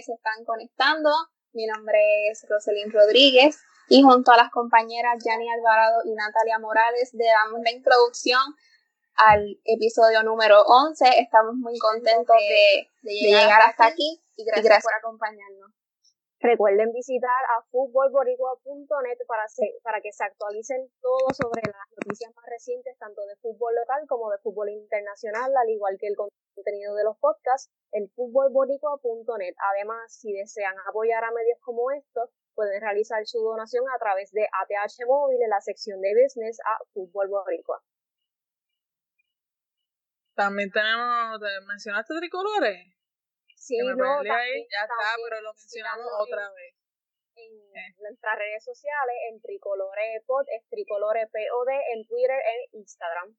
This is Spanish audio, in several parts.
que se están conectando. Mi nombre es Roselyn Rodríguez y junto a las compañeras Yani Alvarado y Natalia Morales le damos la introducción al episodio número 11. Estamos muy contentos de, llegar, hasta aquí y gracias por acompañarnos. Recuerden visitar a futbolboricua.net para, que se actualicen todo sobre las noticias más recientes, tanto de fútbol local como de fútbol internacional, al igual que el contenido de los podcasts en futbolboricua.net. Además, si desean apoyar a medios como estos, pueden realizar su donación a través de ATH Móvil en la sección de Business a Fútbol Boricua. También tenemos, ¿mencionaste tricolores? Sí, no, ahí, ya está, pero lo mencionamos otra vez. En eh. nuestras redes sociales, en Tricolore Pod, es Tricolore POD, en Twitter e Instagram.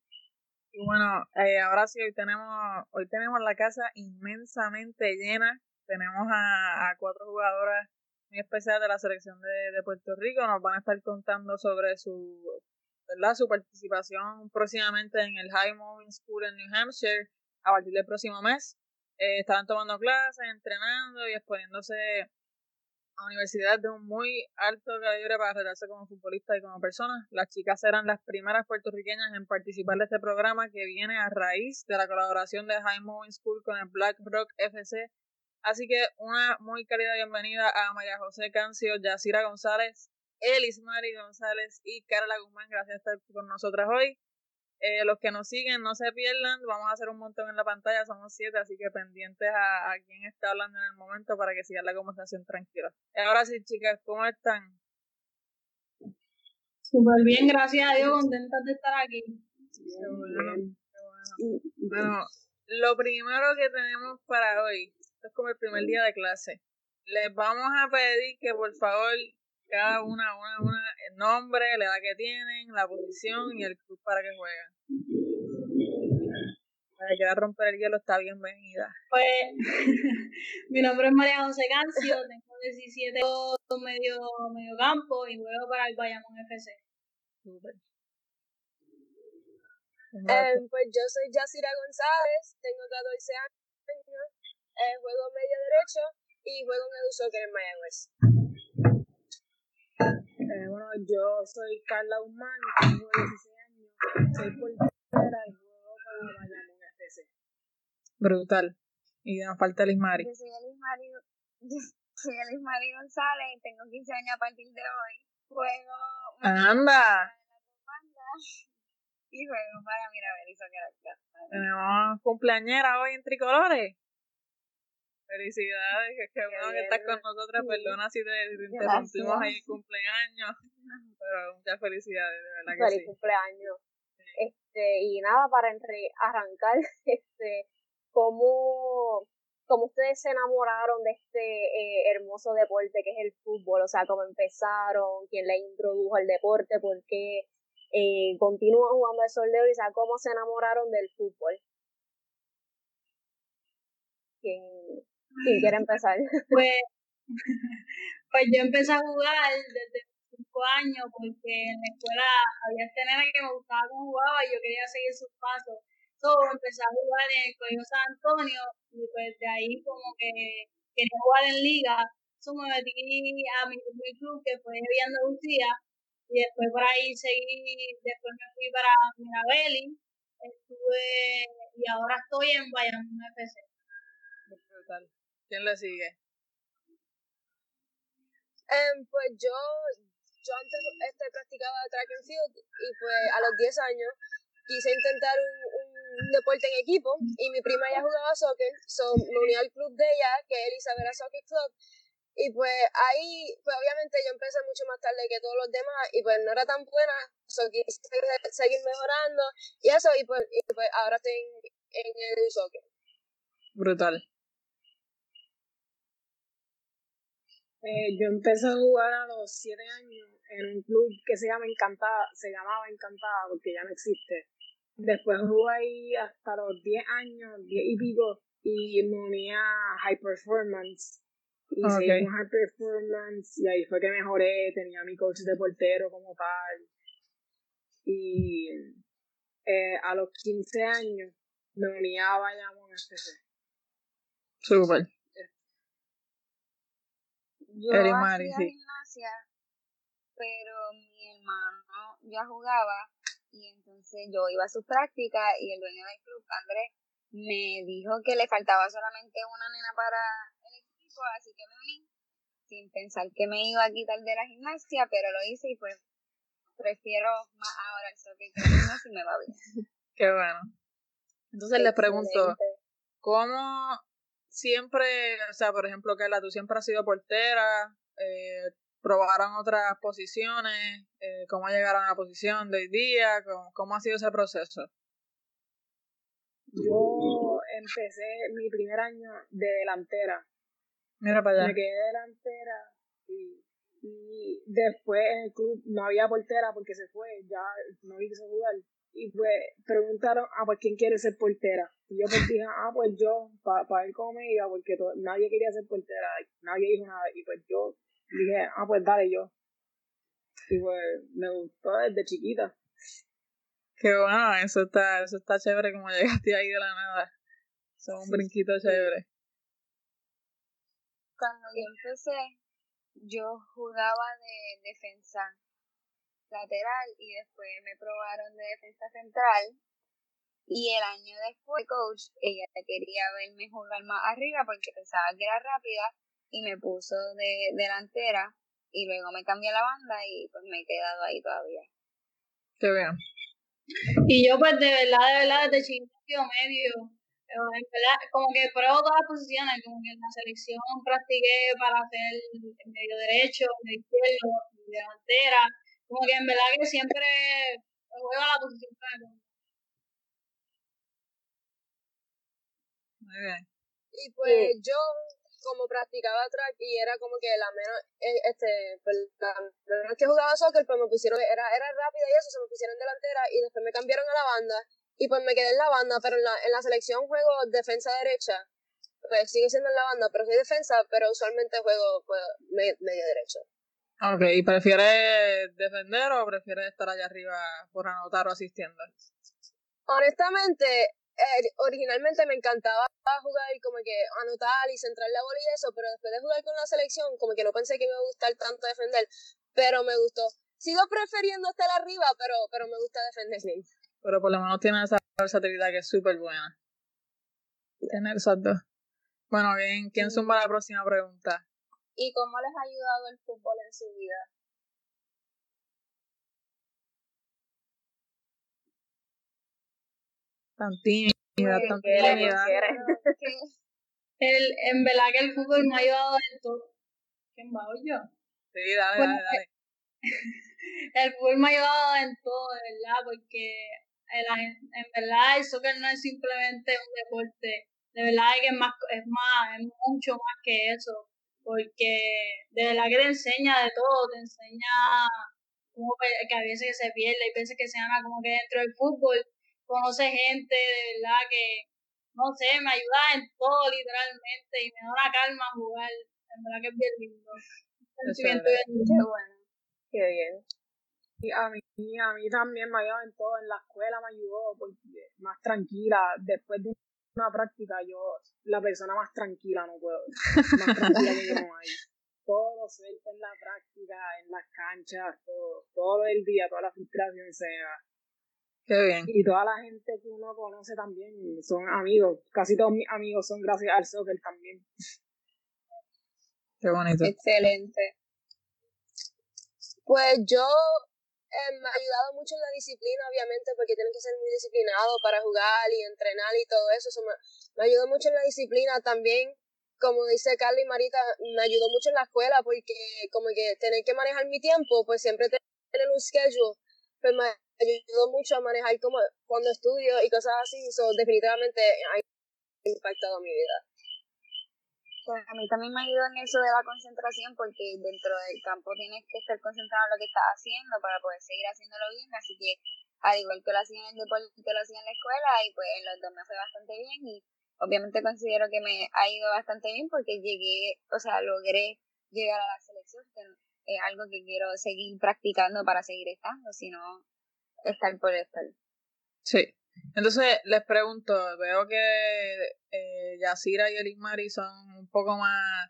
Y bueno, eh, ahora sí, hoy tenemos, hoy tenemos la casa inmensamente llena. Tenemos a, cuatro jugadoras muy especiales de la selección de, de, Puerto Rico. Nos van a estar contando sobre su, ¿verdad? su participación próximamente en el High Moving School en New Hampshire a partir del próximo mes. Eh, estaban tomando clases, entrenando y exponiéndose a universidad de un muy alto calibre para retarse como futbolista y como persona. Las chicas eran las primeras puertorriqueñas en participar de este programa que viene a raíz de la colaboración de High Moving School con el Black Rock FC. Así que una muy querida bienvenida a María José Cancio, Yacira González, Elis Mari González y Carla Guzmán. Gracias por estar con nosotras hoy. Eh, los que nos siguen, no se pierdan, vamos a hacer un montón en la pantalla, somos siete, así que pendientes a, a quien está hablando en el momento para que sigan la conversación tranquila. Ahora sí, chicas, ¿cómo están? Súper bien, gracias a Dios, contentas de estar aquí. bueno, lo primero que tenemos para hoy, esto es como el primer día de clase, les vamos a pedir que por favor cada una, una, una, el nombre, la edad que tienen, la posición y el club para que juegan. Para que a romper el hielo está bienvenida. Pues, mi nombre es María José Cancio, tengo 17 medio, medio campo y juego para el Bayamón FC. Super. Eh, pues yo soy Yacira González, tengo 14 años, eh, juego medio derecho y juego en el Soccer en Miami eh, bueno, yo soy Carla Guzmán, tengo 16 años, soy portera y juego para Bayamón FC. Brutal. Y nos falta Liz Mari. Yo soy Liz Mari, soy Liz Mari González, tengo 15 años a partir de hoy. Juego. ¡Anda! Y juego para Mirabel y Soccer Tenemos cumpleañera hoy en tricolores. Felicidades, que bueno que estás con nosotras. Perdona si te, interrumpimos ahí el cumpleaños, pero muchas felicidades, de verdad que Feliz cumpleaños. Este, y nada, para arrancar, este, ¿cómo, cómo ustedes se enamoraron de este eh, hermoso deporte que es el fútbol? O sea, ¿cómo empezaron? ¿Quién les introdujo al deporte? ¿Por qué eh, continúan jugando el soldeo? Y o sea, ¿cómo se enamoraron del fútbol? ¿Quién, ¿Quién quiere empezar? Pues, pues yo empecé a jugar desde cinco años porque en la escuela había nene que me gustaba cómo jugaba y yo quería seguir sus pasos. Entonces empecé a jugar en el Colegio San Antonio y pues de ahí como que quería jugar en liga. Eso me metí a mi, mi club que fue de Andalucía y después por ahí seguí, después me fui para Mirabelli, estuve y ahora estoy en Bayamón FC. ¿Quién le sigue? Um, pues yo, yo antes este, practicaba track and field y pues a los 10 años quise intentar un, un deporte en equipo y mi prima ya jugaba soccer, so me uní al club de ella, que es Isabela Soccer Club, y pues ahí, pues obviamente yo empecé mucho más tarde que todos los demás y pues no era tan buena, so quise seguir mejorando y eso, y pues, y pues ahora estoy en, en el soccer. Brutal. Eh, yo empecé a jugar a los 7 años en un club que se llama Encantada, se llamaba Encantada porque ya no existe. Después jugué ahí hasta los 10 años, 10 y pico, y me uní a High Performance. Y seguí High Performance, y ahí fue que mejoré, tenía mi coach de portero como tal. Y eh, a los 15 años me uní a Bayamón FC. Super. Yo Elimari, hacía sí. gimnasia, pero mi hermano ya jugaba y entonces yo iba a sus prácticas y el dueño del club, Andrés, me dijo que le faltaba solamente una nena para el equipo, así que me uní sin pensar que me iba a quitar de la gimnasia, pero lo hice y pues prefiero más ahora el soccer que la gimnasia y me va bien. Qué bueno. Entonces les pregunto, Excelente. ¿cómo siempre, o sea, por ejemplo, Carla, tú siempre has sido portera, eh, probaron otras posiciones, eh, cómo llegaron a la posición de hoy día, cómo, cómo ha sido ese proceso? Yo empecé mi primer año de delantera. Mira para Me allá. quedé delantera y, y después en el club no había portera porque se fue, ya no quiso jugar. Y pues preguntaron, ah, pues quién quiere ser portera. Y yo pues dije, ah, pues yo, para ver cómo me iba, porque nadie quería ser portera, nadie dijo nada. Y pues yo dije, ah, pues dale yo. Y pues me gustó desde chiquita. Qué bueno, eso está, eso está chévere como llegaste ahí de la nada. Eso es un Sí, brinquito chévere. Cuando yo empecé, yo jugaba de defensa lateral y después me probaron de defensa central. Y el año después, coach, ella quería verme jugar más arriba porque pensaba que era rápida y me puso de delantera y luego me cambié la banda y pues me he quedado ahí todavía. Qué bien. Y yo, pues, de verdad, de verdad, desde chiquito medio. en verdad, como que pruebo todas las posiciones, como que en la selección practiqué para hacer medio derecho, medio izquierdo, delantera. Como que en verdad que siempre juego a la posición que me ponga. Muy bien. Y pues yo, como practicaba track y era como que la menos, eh, este, pues, la menos que jugaba soccer, pues me pusieron, era, era rápida y eso, se me pusieron delantera y después me cambiaron a la banda y pues me quedé en la banda, pero en la, en la selección juego defensa derecha, pues sigue siendo en la banda, pero soy defensa, pero usualmente juego pues, me- medio derecho. Ok, ¿y prefieres defender o prefieres estar allá arriba por anotar o asistiendo? Honestamente, eh, originalmente me encantaba jugar como que anotar y centrar la bola y eso, pero después de jugar con la selección, como que no pensé que me iba a gustar tanto defender, pero me gustó. Sigo prefiriendo estar arriba, pero, pero me gusta defender. Pero por lo menos tienes esa versatilidad que es súper buena. Tener esas dos. Bueno, bien, ¿quién zumba la próxima pregunta? ¿Y cómo les ha ayudado el fútbol en su vida? Tan tímida, Pues, tan quiere, tímida. El, en verdad que el fútbol me ha ayudado en todo. ¿Quién va yo? Sí, dale, Bueno, dale, dale. El fútbol me ha ayudado en todo, de verdad, porque el- en, en verdad el soccer no es simplemente un deporte. De verdad que es más, es más, es mucho más que eso. Porque de verdad que te enseña de todo, te enseña como que, que a veces se pierde, hay veces que se gana como que dentro del fútbol, conoce gente, de verdad que, no sé, me ayuda en todo literalmente y me da una calma jugar. En verdad que es bien lindo. Sentimiento bien lindo. bueno. Qué bien. Y a mí, a mí también me ayudó en todo, en la escuela me ayudó, porque más tranquila, después de una práctica, yo, la persona más tranquila no puedo, más tranquila que yo no hay. Todo lo suelto en la práctica, en las canchas, todo, todo el día, toda la frustración se va. Qué bien. Y toda la gente que uno conoce también son amigos, casi todos mis amigos son gracias al soccer también. Qué bonito. Excelente. Pues yo eh, me ha ayudado mucho en la disciplina, obviamente, porque tienes que ser muy disciplinado para jugar y entrenar y todo eso. Me, me ayudó mucho en la disciplina también. Como dice Carla y Marita, me ayudó mucho en la escuela porque como que tener que manejar mi tiempo, pues siempre tener un schedule, pues me ayudó mucho a manejar como cuando estudio y cosas así. Eso definitivamente ha impactado mi vida. A mí también me ayudó en eso de la concentración porque dentro del campo tienes que estar concentrado en lo que estás haciendo para poder seguir haciéndolo bien, así que al igual que lo hacía en el deporte, lo hacía en la escuela y pues en los dos me fue bastante bien y obviamente considero que me ha ido bastante bien porque llegué, o sea, logré llegar a la selección, que es algo que quiero seguir practicando para seguir estando, sino estar por estar. Sí. Entonces, les pregunto, veo que eh, Yacira y Elismari son un poco más,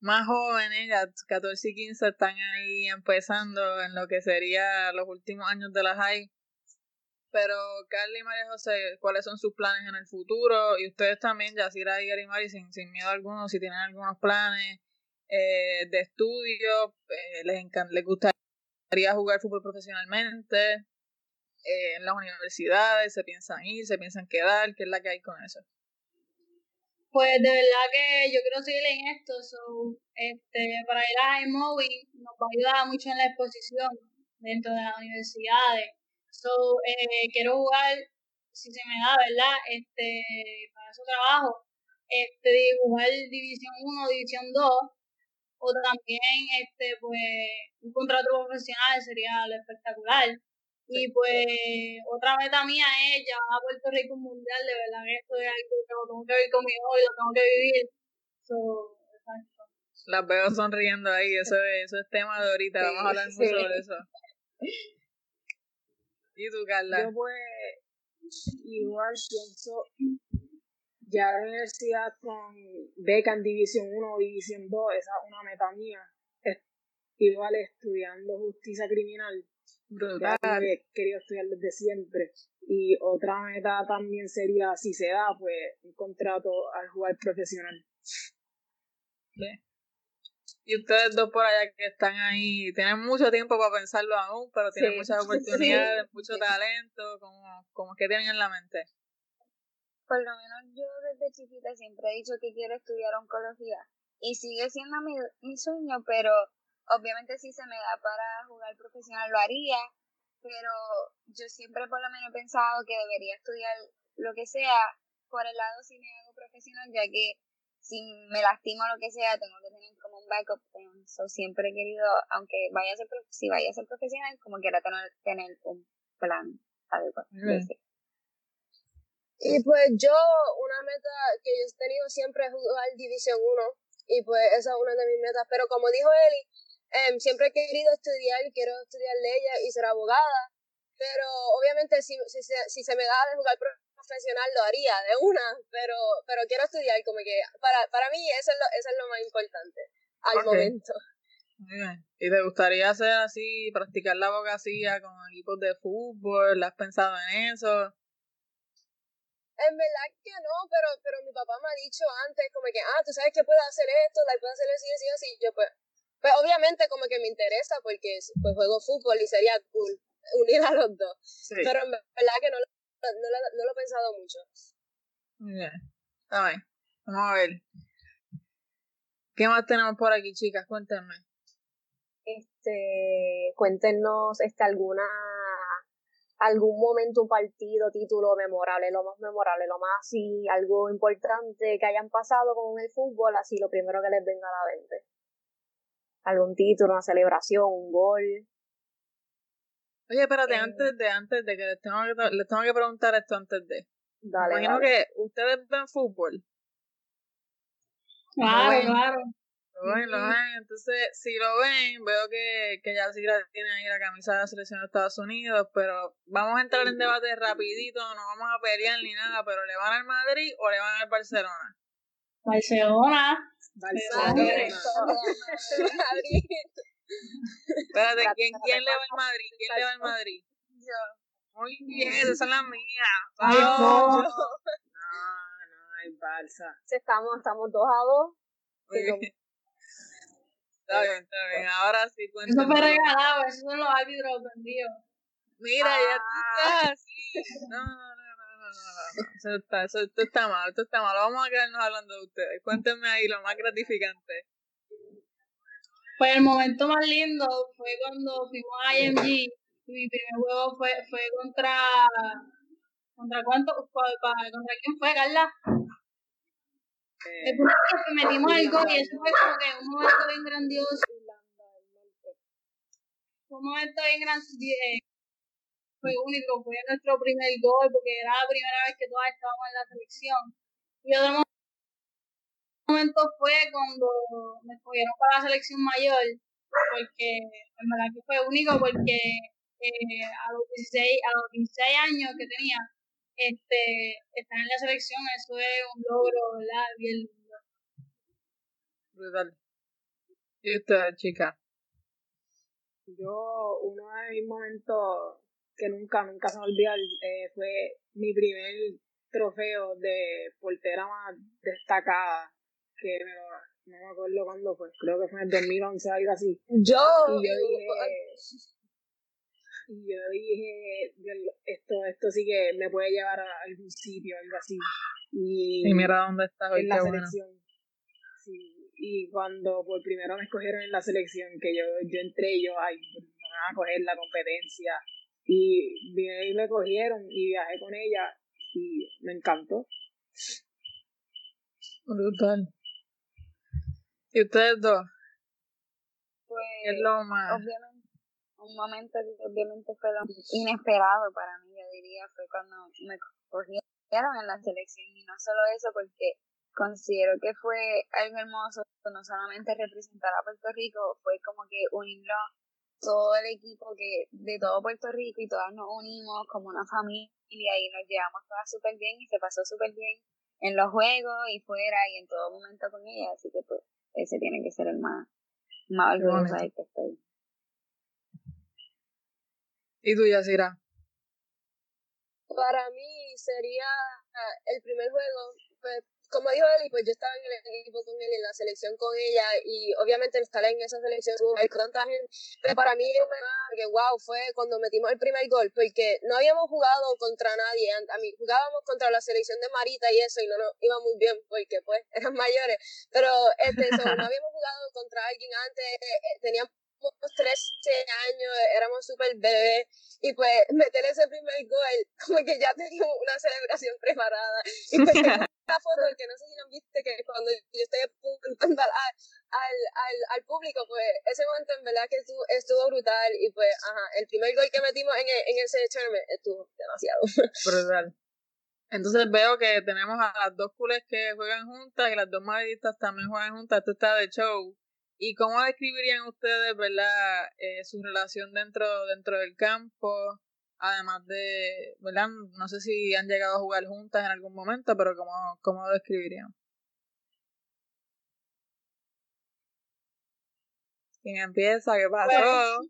más jóvenes, ya 14 y 15 están ahí empezando en lo que sería los últimos años de la high. Pero Carly y María José, ¿cuáles son sus planes en el futuro? Y ustedes también, Yacira y Gary Mari, sin, sin miedo alguno, si tienen algunos planes eh, de estudio, eh, les, les gustaría jugar fútbol profesionalmente, eh, en las universidades, se piensan ir, se piensan quedar, ¿qué es la que hay con eso? Pues de verdad que yo quiero seguir en esto, so, este, para ir a iMovie nos va a ayudar mucho en la exposición dentro de las universidades. So, eh, quiero jugar, si se me da, ¿verdad? Este, para eso trabajo, este, jugar División 1, División 2, o también, este, pues, un contrato profesional sería lo espectacular. Y pues otra meta mía es llevar a Puerto Rico un mundial, de verdad esto es algo que lo tengo que vivir con mi hijo y lo tengo que vivir. So, Las veo sonriendo ahí, eso es, eso es tema de ahorita, vamos a hablar mucho de eso. ¿Y tú, Carla? Yo pues igual pienso ya la universidad con beca en División 1 o División 2, esa es una meta mía. igual estudiando justicia criminal Brutal. he querido estudiar desde siempre. Y otra meta también sería, si se da, pues un contrato al jugar profesional. Y ustedes dos por allá que están ahí, tienen mucho tiempo para pensarlo aún, pero tienen muchas oportunidades, mucho talento, como, como que tienen en la mente. Por lo menos yo desde chiquita siempre he dicho que quiero estudiar oncología y sigue siendo mi, mi sueño, pero Obviamente si se me da para jugar profesional lo haría, pero yo siempre por lo menos he pensado que debería estudiar lo que sea por el lado si me hago profesional, ya que si me lastimo lo que sea, tengo que tener como un backup plan. siempre he querido, aunque vaya a ser, si vaya a ser profesional, como quiera tener, tener un plan adecuado. Y pues yo, una meta que yo he tenido siempre es jugar División 1, y pues esa es una de mis metas, pero como dijo Eli, Em, siempre he querido estudiar, quiero estudiar leyes y ser abogada, pero obviamente si, si, si se me da de jugar profesional lo haría de una, pero, pero quiero estudiar, como que para, para mí eso es lo, eso es lo más importante al momento. ¿Y te gustaría hacer así, practicar la abogacía con equipos de fútbol? ¿Has pensado en eso? En verdad que no, pero, pero mi papá me ha dicho antes como que, ah, tú sabes que puedes hacer esto, la puedes hacer así, así, así. Yo pues, pues obviamente como que me interesa porque pues juego fútbol y sería cool unir a los dos. Pero en verdad que no, no, no, lo he pensado mucho. Muy bien. Vamos a ver. ¿Qué más tenemos por aquí, chicas? Cuéntenme. Este, cuéntenos este alguna algún momento, un partido, título memorable, lo más memorable, lo más así, algo importante que hayan pasado con el fútbol, así lo primero que les venga a la mente algún título, una celebración, un gol. Oye, espérate, eh, antes de, antes de que les tengo que, les tengo que preguntar esto antes de. Dale, imagino que ustedes ven fútbol. Claro, claro. Lo ven, lo ven. Entonces, si lo ven, veo que, que ya sí tiene ahí la camisa de la selección de Estados Unidos, pero vamos a entrar en debate rapidito, no vamos a pelear ni nada, pero ¿le van al Madrid o le van al Barcelona? Barcelona. Espérate, ¿quién, ¿quién le va al Madrid? ¿Quién le va al Madrid? Yo. Muy bien, esa es la mía. Ay, no. No, no, hay Barça. Estamos, estamos dos a dos. Está bien, está bien. Ahora sí cuéntame. Eso fue regalado, esos son los árbitros vendidos. Mira, ya tú estás así. No, no, no eso está, eso, está mal, esto está mal. Vamos a quedarnos hablando de ustedes. Cuéntenme ahí lo más gratificante. Pues el momento más lindo fue cuando fuimos a IMG mi primer juego fue, fue contra. ¿Contra cuánto? ¿Contra quién fue, Carla? Eh, metimos el gol y eso fue como que un momento bien grandioso. Un momento bien grandioso fue único, fue nuestro primer gol porque era la primera vez que todas estábamos en la selección. Y otro momento fue cuando me escogieron para la selección mayor, porque en verdad que fue único porque eh, a, los 16, a los 16 años que tenía, este, estar en la selección, eso es un logro, ¿verdad? Bien lindo. Brutal. ¿Y usted, chica? Yo, uno de mis momentos que nunca, nunca se me olvida eh, fue mi primer trofeo de portera más destacada, que me lo, no me acuerdo cuándo fue, creo que fue en el 2011, algo así. Yo, y yo dije, y yo dije, esto, esto sí que me puede llevar a algún sitio, algo así. Y, y mira dónde estás hoy, en la selección. Sí, y cuando por primero me escogieron en la selección, que yo, yo entré, yo, ay, me van a coger la competencia. Y vine y me cogieron y viajé con ella y me encantó. Brutal. ¿Y ustedes dos? Pues, es lo más? Obviamente, un momento que obviamente fue lo inesperado para mí, yo diría, fue cuando me cogieron en la selección. Y no solo eso, porque considero que fue algo hermoso, no solamente representar a Puerto Rico, fue como que unirlo todo el equipo que de todo Puerto Rico y todas nos unimos como una familia y nos llevamos todas súper bien y se pasó súper bien en los juegos y fuera y en todo momento con ella, así que pues ese tiene que ser el más, más orgulloso del que estoy. ¿Y tú, Yasira? Para mí sería el primer juego, pues como dijo Eli, pues yo estaba en el equipo con él, en la selección con ella, y obviamente estar en esa selección con gente, pero para mí, que wow, fue cuando metimos el primer gol, porque no habíamos jugado contra nadie, a mí jugábamos contra la selección de Marita y eso, y no nos iba muy bien, porque pues eran mayores, pero este, no habíamos jugado contra alguien antes, eh, teníamos 13 años, éramos súper bebés, y pues meter ese primer gol, como que ya teníamos una celebración preparada, y pues una foto que no sé si lo viste, que cuando yo estoy apuntando al, al, al, al, público, pues ese momento en verdad que estuvo, estuvo brutal, y pues, ajá, el primer gol que metimos en, en ese tournament estuvo demasiado. Brutal. Entonces veo que tenemos a las dos culés que juegan juntas y las dos madridistas también juegan juntas. Esto está de show. ¿Y cómo describirían ustedes, verdad, eh, su relación dentro, dentro del campo? Además de, ¿verdad? No sé si han llegado a jugar juntas en algún momento, pero ¿cómo, cómo lo describirían? ¿Quién empieza? ¿Qué pasó?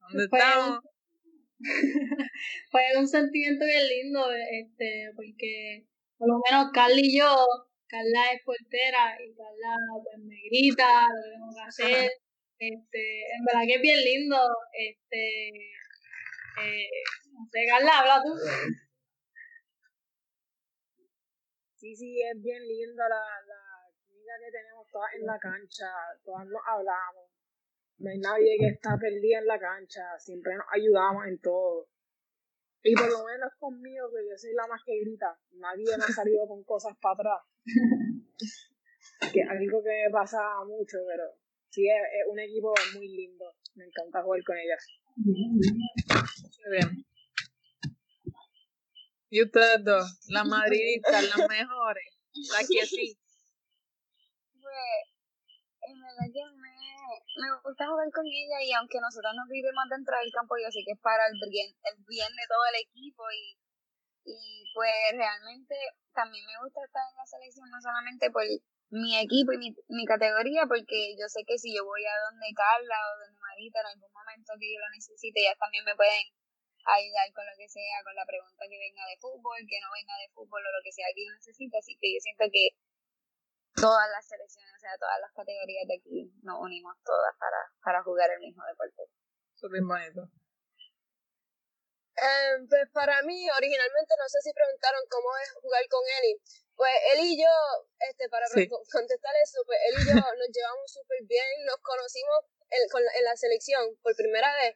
¿Dónde estamos? Fue un sentimiento bien lindo, este, porque por lo menos Carly y yo Carla es portera y Carla pues me grita lo que tengo que hacer. Este, en verdad que es bien lindo. Este, eh, no sé, Carla, habla tú. Sí, sí, es bien lindo la, la química que tenemos todas en la cancha, todas nos hablamos. No hay nadie que está perdida en la cancha, siempre nos ayudamos en todo. Y por lo menos conmigo, que yo soy la más que grita, nadie me ha salido con cosas para atrás. que algo que pasa mucho, pero sí es, un equipo muy lindo. Me encanta jugar con ellas. Muy bien. ¿Y ustedes dos? Las madridistas, las mejores. Las que sí. Pues, en verdad que me me gusta jugar con ella y aunque nosotros nos vivimos dentro del campo, yo sé que es para el bien, el bien de todo el equipo y, y pues realmente también me gusta estar en la selección no solamente por mi equipo y mi, mi categoría, porque yo sé que si yo voy a donde Carla o donde Marita en algún momento que yo lo necesite, ellas también me pueden ayudar con lo que sea, con la pregunta que venga de fútbol, que no venga de fútbol o lo que sea que yo necesite, así que yo siento que todas las selecciones, o sea, todas las categorías de aquí nos unimos todas para, para jugar el mismo deporte. Súper bonito. Eh, pues para mí, originalmente, no sé si preguntaron cómo es jugar con Eli. Pues él y yo, este, para contestar eso, pues él y yo nos llevamos súper bien, nos conocimos en, con, en la selección por primera vez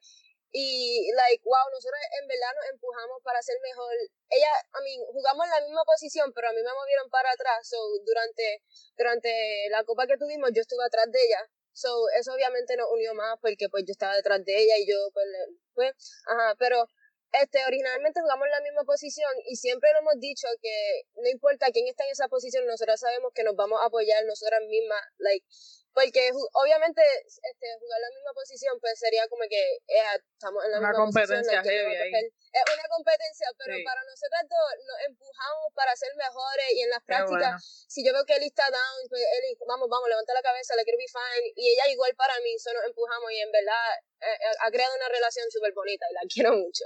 y like wow nosotros en verdad nos empujamos para ser mejor. Ella a mí jugamos en la misma posición pero a mí me movieron para atrás so durante durante la copa que tuvimos yo estuve atrás de ella. So eso obviamente nos unió más porque pues yo estaba detrás de ella y yo pues, pues ajá pero este originalmente jugamos en la misma posición y siempre lo hemos dicho que no importa quién está en esa posición nosotros sabemos que nos vamos a apoyar nosotras mismas like porque obviamente este, jugar la misma posición pues sería como que eh, estamos en la Una misma competencia posición. heavy ahí. Es una competencia, pero Sí. para nosotros dos nos empujamos para ser mejores y en las prácticas, bueno. si yo veo que Eli está down, pues Eli, vamos, vamos, levanta la cabeza, le quiero be fine, y ella igual para mí, eso nos empujamos y en verdad eh, eh, ha creado una relación súper bonita y la quiero mucho.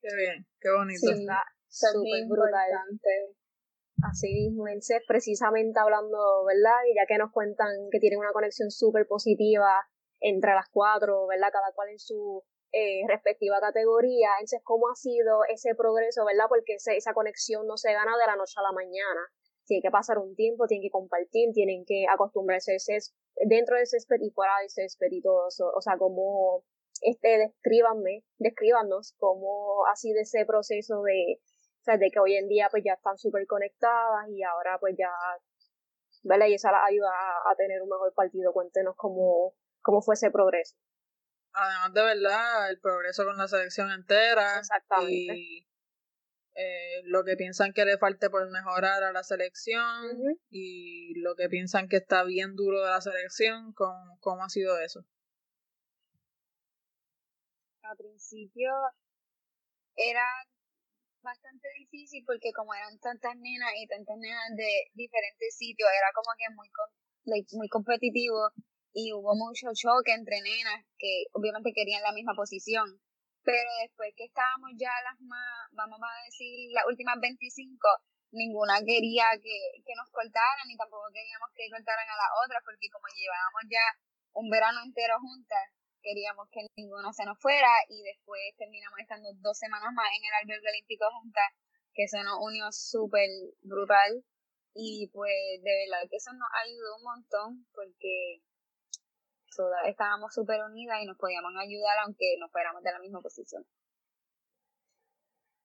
Qué bien, qué bonito. Sí, eso es súper brutal. importante. Así mismo, Elce, precisamente hablando, ¿verdad? Y ya que nos cuentan que tienen una conexión súper positiva entre las cuatro, ¿verdad? Cada cual en su eh, respectiva categoría. Entonces, ¿cómo ha sido ese progreso, ¿verdad? Porque esa conexión no se gana de la noche a la mañana. Tiene que pasar un tiempo, tienen que compartir, tienen que acostumbrarse a ese, dentro de ese césped y fuera césped y todo eso. O sea, como, este, descríbanme, descríbanos cómo ha sido ese proceso de, o sea, de que hoy en día pues ya están súper conectadas y ahora pues ya, ¿verdad? Y eso las ayuda a, a tener un mejor partido. Cuéntenos cómo, cómo fue ese progreso. Además de verdad, el progreso con la selección entera Exactamente. y eh, lo que piensan que le falte por mejorar a la selección y lo que piensan que está bien duro de la selección, ¿cómo, cómo ha sido eso? al principio era bastante difícil porque como eran tantas nenas y tantas nenas de diferentes sitios, era como que muy like, muy competitivo y hubo mucho choque entre nenas que obviamente querían la misma posición. Pero después que estábamos ya las más, vamos a decir, las últimas 25, ninguna quería que, que nos cortaran y tampoco queríamos que cortaran a las otras porque como llevábamos ya un verano entero juntas, queríamos que ninguna se nos fuera y después terminamos estando dos semanas más en el albergue olímpico juntas, que eso nos unió súper brutal y pues de verdad que eso nos ayudó un montón porque todas estábamos súper unidas y nos podíamos ayudar aunque no fuéramos de la misma posición.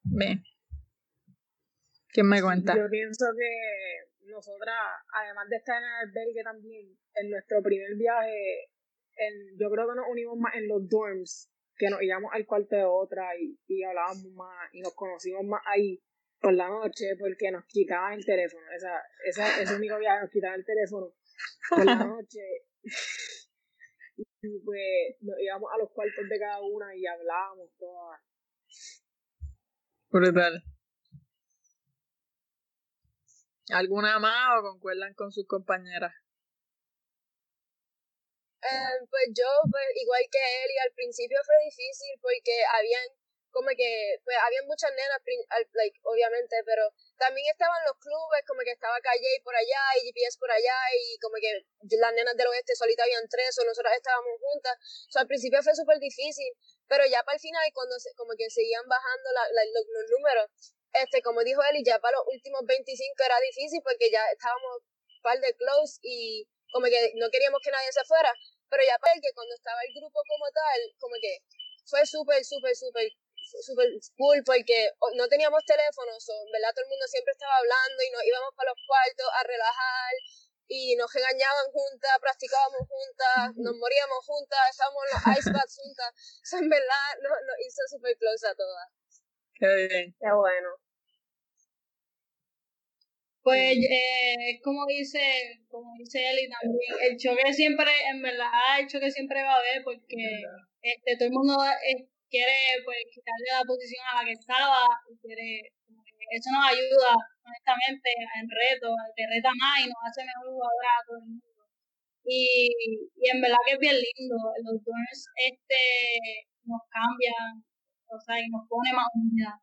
Bien. ¿Quién me cuenta? Yo pienso que nosotras, además de estar en el albergue también, en nuestro primer viaje, en, yo creo que nos unimos más en los dorms, que nos íbamos al cuarto de otra y, y hablábamos más y nos conocimos más ahí por la noche porque nos quitaban el teléfono. Esa, esa, ese único viaje nos quitaban el teléfono por la noche. Y pues nos íbamos a los cuartos de cada una y hablábamos todas. Brutal. ¿Alguna más o concuerdan con sus compañeras? Eh, pues yo, pues igual que él, y al principio fue difícil porque habían, como que, pues habían muchas nenas, obviamente, pero también estaban los clubes, como que estaba Calle por allá y GPS por allá, y como que las nenas del oeste solita habían tres, o nosotras estábamos juntas. O sea, al principio fue súper difícil, pero ya para el final, cuando se, como que seguían bajando los, números, este, como dijo él, ya para los últimos 25 era difícil porque ya estábamos par de close y como que no queríamos que nadie se fuera, pero ya para el que cuando estaba el grupo como tal, como que fue súper, súper, súper, súper cool porque o- no teníamos teléfonos, o, en verdad todo el mundo siempre estaba hablando y nos íbamos para los cuartos a relajar y nos regañaban juntas, practicábamos juntas, nos moríamos juntas, estábamos en los ice baths juntas, eso en verdad nos, nos hizo súper close a todas. Qué bien. Qué bueno. Pues eh, es como dice, como dice Eli también, el choque siempre, en verdad, el choque siempre va a haber porque este todo el mundo eh, quiere pues quitarle la posición a la que estaba y quiere, que eso nos ayuda honestamente en reto, te reta más y nos hace mejor jugadora a todo el mundo. Y, y en verdad que es bien lindo, los dorms este nos cambian, o sea, y nos pone más unidas.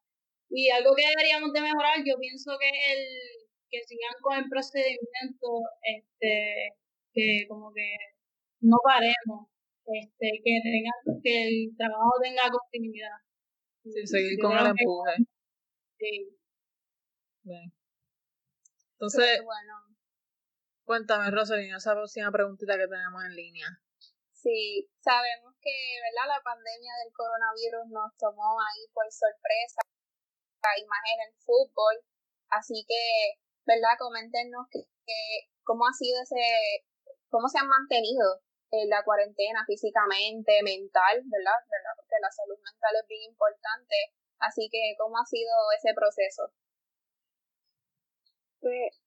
Y algo que deberíamos de mejorar, yo pienso que el que sigan con el procedimiento, este, que como que no paremos, este, que tenga, que el trabajo tenga continuidad. Sí, seguir con el que- empuje. Sí. Bien. Entonces, bueno, cuéntame, Rosalina, esa próxima preguntita que tenemos en línea. sí, sabemos que, ¿verdad? La pandemia del coronavirus nos tomó ahí por sorpresa, y más en el fútbol, así que, ¿verdad? Coméntenos que, cómo ha sido ese, cómo se han mantenido en la cuarentena físicamente, mental, ¿verdad? ¿verdad? Porque la salud mental es bien importante, así que, ¿cómo ha sido ese proceso? Pues,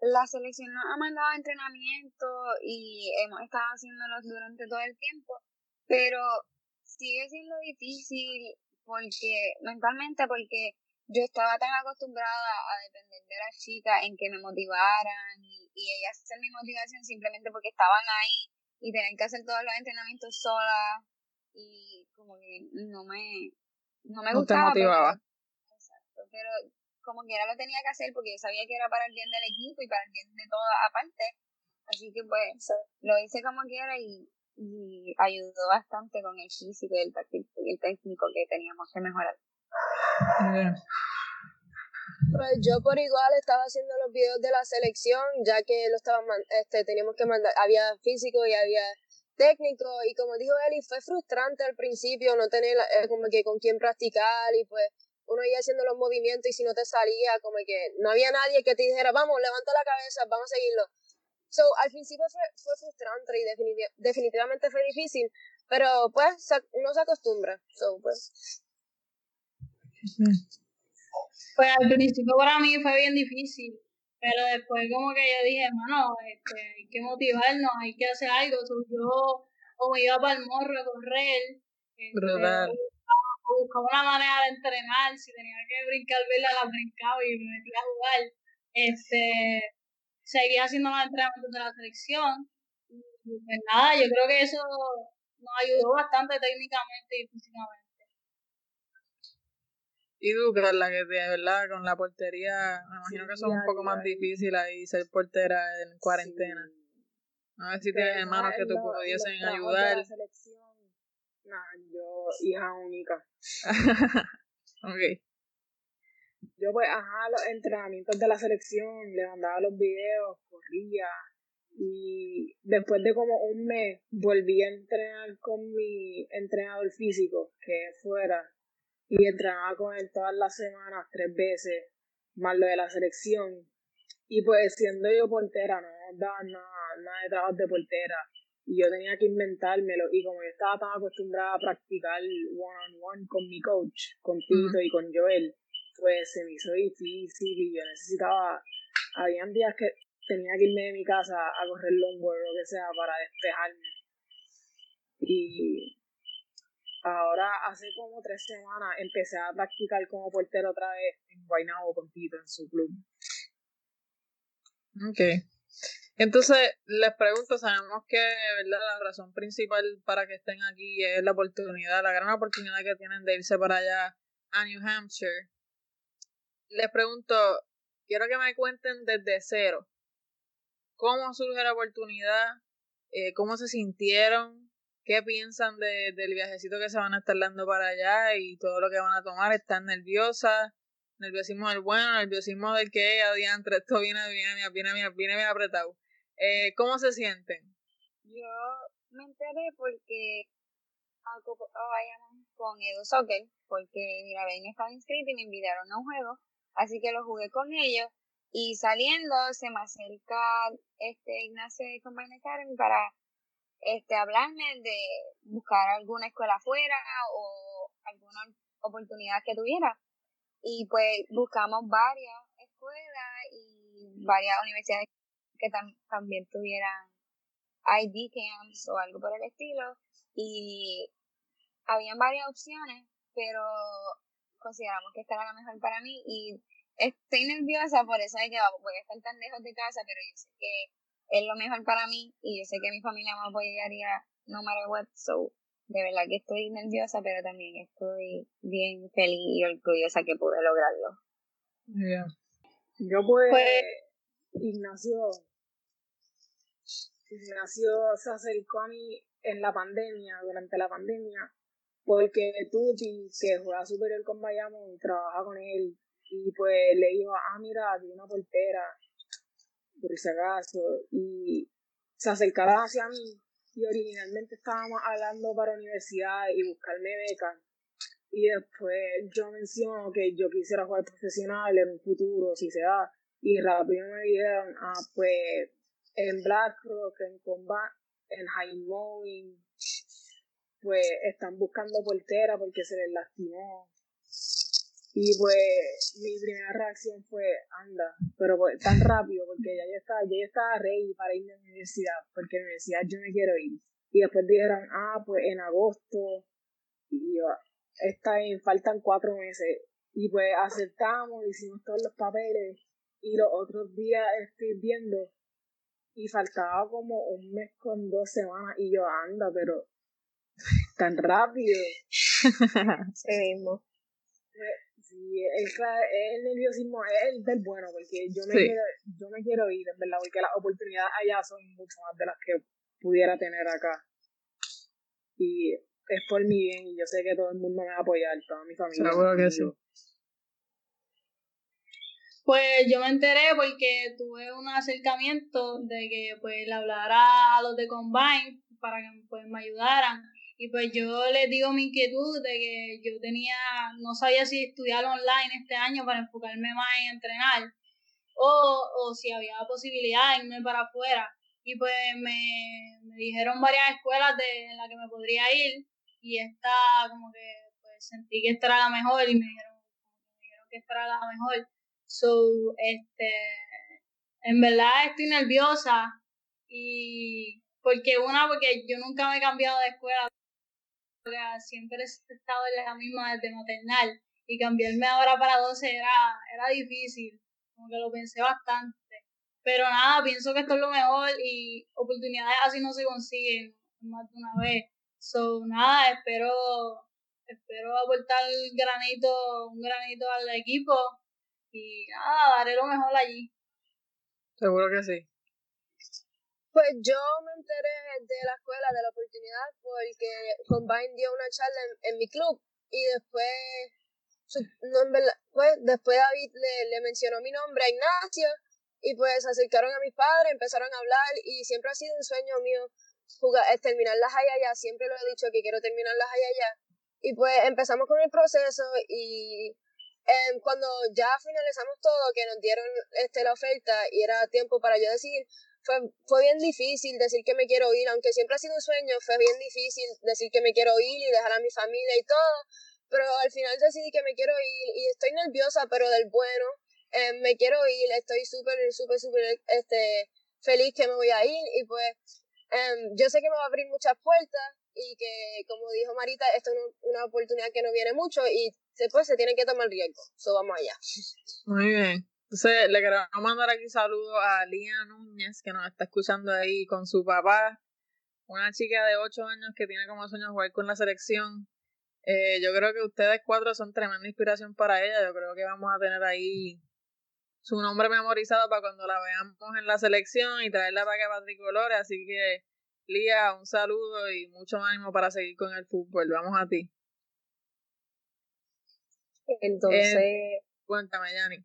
la selección nos ha mandado entrenamiento y hemos estado haciéndolos durante todo el tiempo, pero sigue siendo difícil porque mentalmente porque yo estaba tan acostumbrada a depender de las chicas en que me motivaran y, y ellas hacer mi motivación simplemente porque estaban ahí y tenían que hacer todos los entrenamientos solas y como que no me no me gustaba motivaba. exacto pero como que era lo tenía que hacer porque yo sabía que era para el bien del equipo y para el bien de toda aparte así que pues lo hice como quiera y, y ayudó bastante con el físico y el, y el técnico que teníamos que mejorar Pues yo por igual estaba haciendo los videos de la selección, ya que lo estaba este, teníamos que mandar, había físico y había técnico, y como dijo Eli, fue frustrante al principio no tener eh, como que con quién practicar, y pues uno iba haciendo los movimientos y si no te salía, como que no había nadie que te dijera, vamos, levanta la cabeza, vamos a seguirlo. So, al principio fue, fue frustrante y definitivamente fue difícil, pero pues uno se acostumbra. So, pues. Pues al principio para mí fue bien difícil, pero después como que yo dije, hermano, este, hay que motivarnos, hay que hacer algo. So, yo o me iba para el morro a correr, este, buscaba una manera de entrenar, si tenía que brincar verla, la brincaba y me metía a jugar. Este, seguía haciendo más entrenamientos de la selección. Y pues nada, yo creo que eso nos ayudó bastante técnicamente y físicamente. Y tú, la que de verdad con la portería, me imagino que son un poco más difícil ahí ser portera en cuarentena. A ver si tienes hermanos que te pudiesen ayudar. No, yo hija única. ok. Yo pues, ajá, los entrenamientos de la selección, le mandaba los videos, corría. Y después de como un mes volví a entrenar con mi entrenador físico, que fuera y entrenaba con él todas las semanas, tres veces, más lo de la selección. Y pues siendo yo portera, no daba nada, nada de trabajo de portera. Y yo tenía que inventármelo. Y como yo estaba tan acostumbrada a practicar one on one con mi coach, con Tito y con Joel, pues se me hizo difícil y yo necesitaba. Habían días que tenía que irme de mi casa a correr longboard o lo que sea para despejarme. Y Ahora, hace como tres semanas, empecé a practicar como portero otra vez en Guaynabo con en su club. Ok. Entonces, les pregunto, sabemos que la razón principal para que estén aquí es la oportunidad, la gran oportunidad que tienen de irse para allá a New Hampshire. Les pregunto, quiero que me cuenten desde cero, ¿cómo surge la oportunidad? Eh, ¿Cómo se sintieron? ¿Qué piensan de, del viajecito que se van a estar dando para allá y todo lo que van a tomar? ¿Están nerviosas? Nerviosismo del bueno, nerviosismo del que adiante, esto viene, viene, viene, viene, viene bien apretado. Eh, ¿Cómo se sienten? Yo me enteré porque vayamos con Edo Soccer, porque mira, ven estaba inscrito y me invitaron a un juego, así que lo jugué con ellos y saliendo se me acerca este Ignacio de Combine Academy para este, hablarme de buscar alguna escuela afuera o alguna oportunidad que tuviera. Y pues buscamos varias escuelas y varias universidades que también tuvieran ID camps o algo por el estilo. Y habían varias opciones, pero consideramos que esta era la mejor para mí y estoy nerviosa por eso de que voy a estar tan lejos de casa, pero yo sé que es lo mejor para mí y yo sé que mi familia me apoyaría no matter what, so de verdad que estoy nerviosa, pero también estoy bien feliz y orgullosa que pude lograrlo. Yo pues, pues, Ignacio, Ignacio se acercó a mí en la pandemia, durante la pandemia, porque Tuti, que juega superior con Bayamón, trabaja con él, y pues le dijo, ah, mira, hay una portera, por si acaso, y se acercaron hacia mí y originalmente estábamos hablando para universidad y buscarme becas y después yo menciono que yo quisiera jugar profesional en un futuro, si se da, y rápido me dijeron, ah, pues en BlackRock, en Combat, en High Mowing, pues están buscando portera porque se les lastimó. Y pues mi primera reacción fue, anda, pero pues, tan rápido, porque ya yo estaba, ya yo estaba ready para irme a la universidad, porque en la universidad yo me quiero ir. Y después dijeron, ah, pues en agosto, y yo, está bien, faltan cuatro meses. Y pues aceptamos, hicimos todos los papeles, y los otros días estoy viendo, y faltaba como un mes con dos semanas, y yo, anda, pero tan rápido. sí mismo. Pues, Sí, es, el nerviosismo es el del bueno, porque yo me, quiero, yo me quiero ir, en verdad, porque las oportunidades allá son mucho más de las que pudiera tener acá. Y es por mi bien, y yo sé que todo el mundo me va a apoyar, toda mi familia. Seguro que sí. Pues yo me enteré porque tuve un acercamiento de que pues le hablara a los de Combine para que pues, me ayudaran y pues yo les digo mi inquietud de que yo tenía, no sabía si estudiar online este año para enfocarme más en entrenar o, o si había posibilidad de irme para afuera. Y pues me, me dijeron varias escuelas de, en las que me podría ir y esta como que pues sentí que esta era la mejor y me dijeron, me dijeron que esta era la mejor. So, este, en verdad estoy nerviosa y porque una, porque yo nunca me he cambiado de escuela siempre he estado en la misma desde maternal y cambiarme ahora para 12 era, era difícil, como que lo pensé bastante. Pero nada, pienso que esto es lo mejor y oportunidades así no se consiguen más de una vez. So, nada, espero, espero aportar granito, un granito al equipo y nada, daré lo mejor allí. Seguro que sí. Pues yo me enteré de la escuela de la oportunidad porque Combine dio una charla en, mi club y después, no, en pues después David le, le mencionó mi nombre a Ignacio y pues se acercaron a mis padres, empezaron a hablar y siempre ha sido un sueño mío jugar, terminar las allá, siempre lo he dicho que quiero terminar las allá. Y pues empezamos con el proceso y em, cuando ya finalizamos todo, que nos dieron este, la oferta y era tiempo para yo decir, fue, fue bien difícil decir que me quiero ir, aunque siempre ha sido un sueño, fue bien difícil decir que me quiero ir y dejar a mi familia y todo, pero al final decidí que me quiero ir y estoy nerviosa, pero del bueno, eh, me quiero ir, estoy súper, súper, súper este, feliz que me voy a ir y pues em, yo sé que me va a abrir muchas puertas y que, como dijo Marita, esto es una, oportunidad que no viene mucho y después se tiene que tomar riesgo. So, vamos allá. Muy bien. Entonces, le queremos mandar aquí saludos a Lía Núñez, que nos está escuchando ahí con su papá, una chica de 8 años que tiene como sueño jugar con la selección. Eh, yo creo que ustedes cuatro son tremenda inspiración para ella. Yo creo que vamos a tener ahí su nombre memorizado para cuando la veamos en la selección y traerla para que va tricolores. Así que, Lía, un saludo y mucho ánimo para seguir con el fútbol. Vamos a ti. Entonces. Eh, cuéntame, Yanni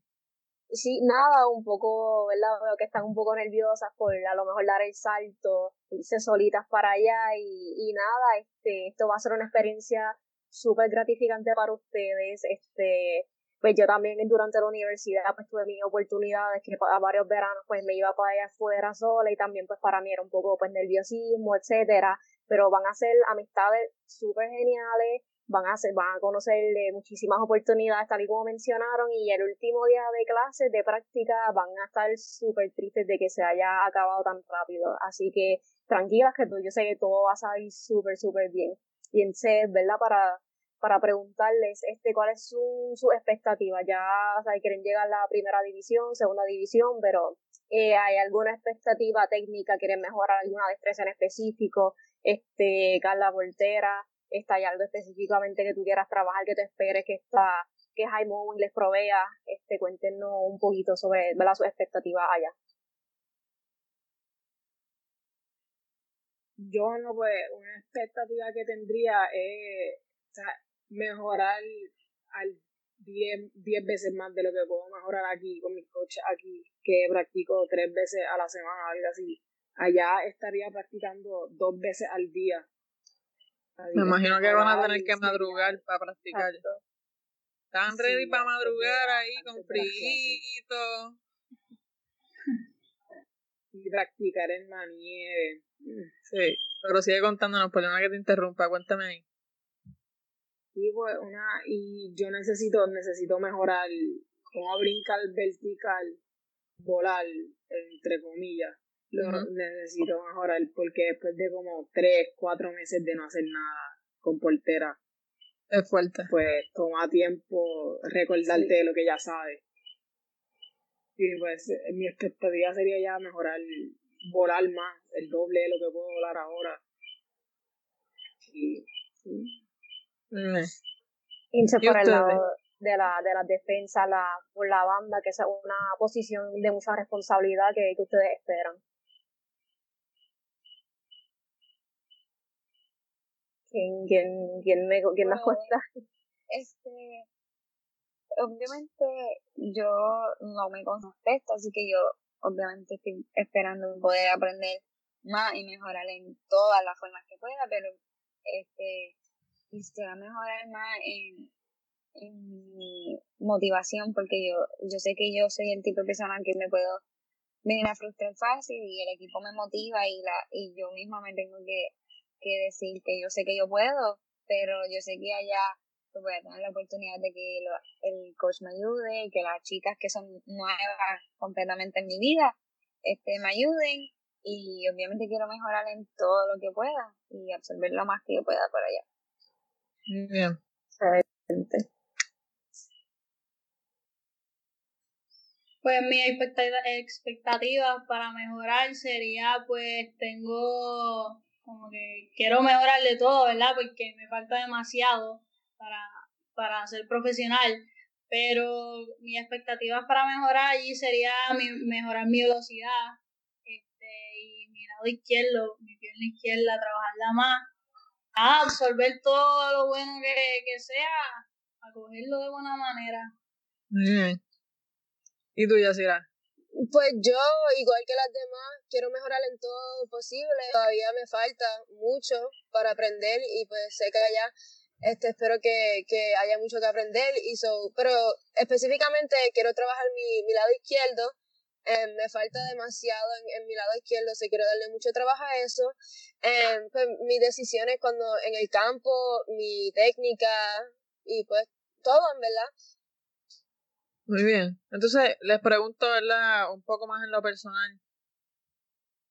sí, nada, un poco, ¿verdad? Veo que están un poco nerviosas por a lo mejor dar el salto, irse solitas para allá y, y nada, este, esto va a ser una experiencia súper gratificante para ustedes, este, pues yo también durante la universidad pues tuve mis oportunidades que a varios veranos pues me iba para allá afuera sola y también pues para mí era un poco pues nerviosismo, etcétera, pero van a ser amistades súper geniales, van a, hacer, van a conocer muchísimas oportunidades, tal y como mencionaron, y el último día de clases, de práctica, van a estar súper tristes de que se haya acabado tan rápido. Así que tranquilas que yo sé que todo va a salir súper, súper bien. Y entonces, ¿verdad? Para, para preguntarles este, cuál es su, su expectativa. Ya o sea, quieren llegar a la primera división, segunda división, pero eh, ¿hay alguna expectativa técnica? ¿Quieren mejorar alguna destreza en específico? Este, Carla Voltera, está hay algo específicamente que tú quieras trabajar, que te esperes que está, que Jaime les provea, este, cuéntenos un poquito sobre ¿verdad? sus expectativas allá. Yo no, pues, una expectativa que tendría es mejorar al 10 veces más de lo que puedo mejorar aquí con mis coches aquí, que practico tres veces a la semana, algo así. Allá estaría practicando dos veces al día me imagino que van a tener que madrugar para practicar. Están ready para madrugar ahí con frío. Y practicar en la nieve. Sí, pero sigue contándonos, por una que te interrumpa, cuéntame ahí. Y pues una, y yo necesito, necesito mejorar cómo brincar vertical, volar, entre comillas. Lo necesito mejorar porque después de como tres, cuatro meses de no hacer nada con portera. Es fuerte. Pues toma tiempo recordarte de lo que ya sabes. Y pues mi expectativa sería ya mejorar, volar más, el doble de lo que puedo volar ahora. Y, mm. Irse por el lado de la, de la defensa, la, por la banda, que es una posición de mucha responsabilidad que, que ustedes esperan. ¿Quién, quién, quién, me, quién nos cuesta? Este, obviamente yo no me contesto, así que yo obviamente estoy esperando poder aprender más y mejorar en todas las formas que pueda, pero este quisiera mejorar más en, en mi motivación porque yo, yo sé que yo soy el tipo de persona que me puedo venir a frustrar fácil y el equipo me motiva y la y yo misma me tengo que, que decir que yo sé que yo puedo, pero yo sé que allá pues, voy a tener la oportunidad de que el coach me ayude, que las chicas que son nuevas completamente en mi vida este, me ayuden y obviamente quiero mejorar en todo lo que pueda y absorber lo más que yo pueda por allá. Muy bien. Pues mi expectativa para mejorar sería, pues tengo como que quiero mejorar de todo, ¿verdad? Porque me falta demasiado para, para ser profesional. Pero mi expectativa para mejorar allí sería mejorar mi velocidad este, y mi lado izquierdo, mi pierna izquierda, trabajarla más. A absorber todo lo bueno que, que sea, a cogerlo de buena manera. Bien. ¿Y tú, Yasira? Pues yo, igual que las demás, quiero mejorar en todo posible. Todavía me falta mucho para aprender y pues sé que allá este, espero que, que haya mucho que aprender. Y so, pero específicamente quiero trabajar mi, mi lado izquierdo. Eh, me falta demasiado en, en, mi lado izquierdo, se quiero darle mucho trabajo a eso. Eh, pues mis decisiones cuando en el campo, mi técnica y pues todo, en verdad. Muy bien. Entonces, les pregunto, ¿verdad? Un poco más en lo personal.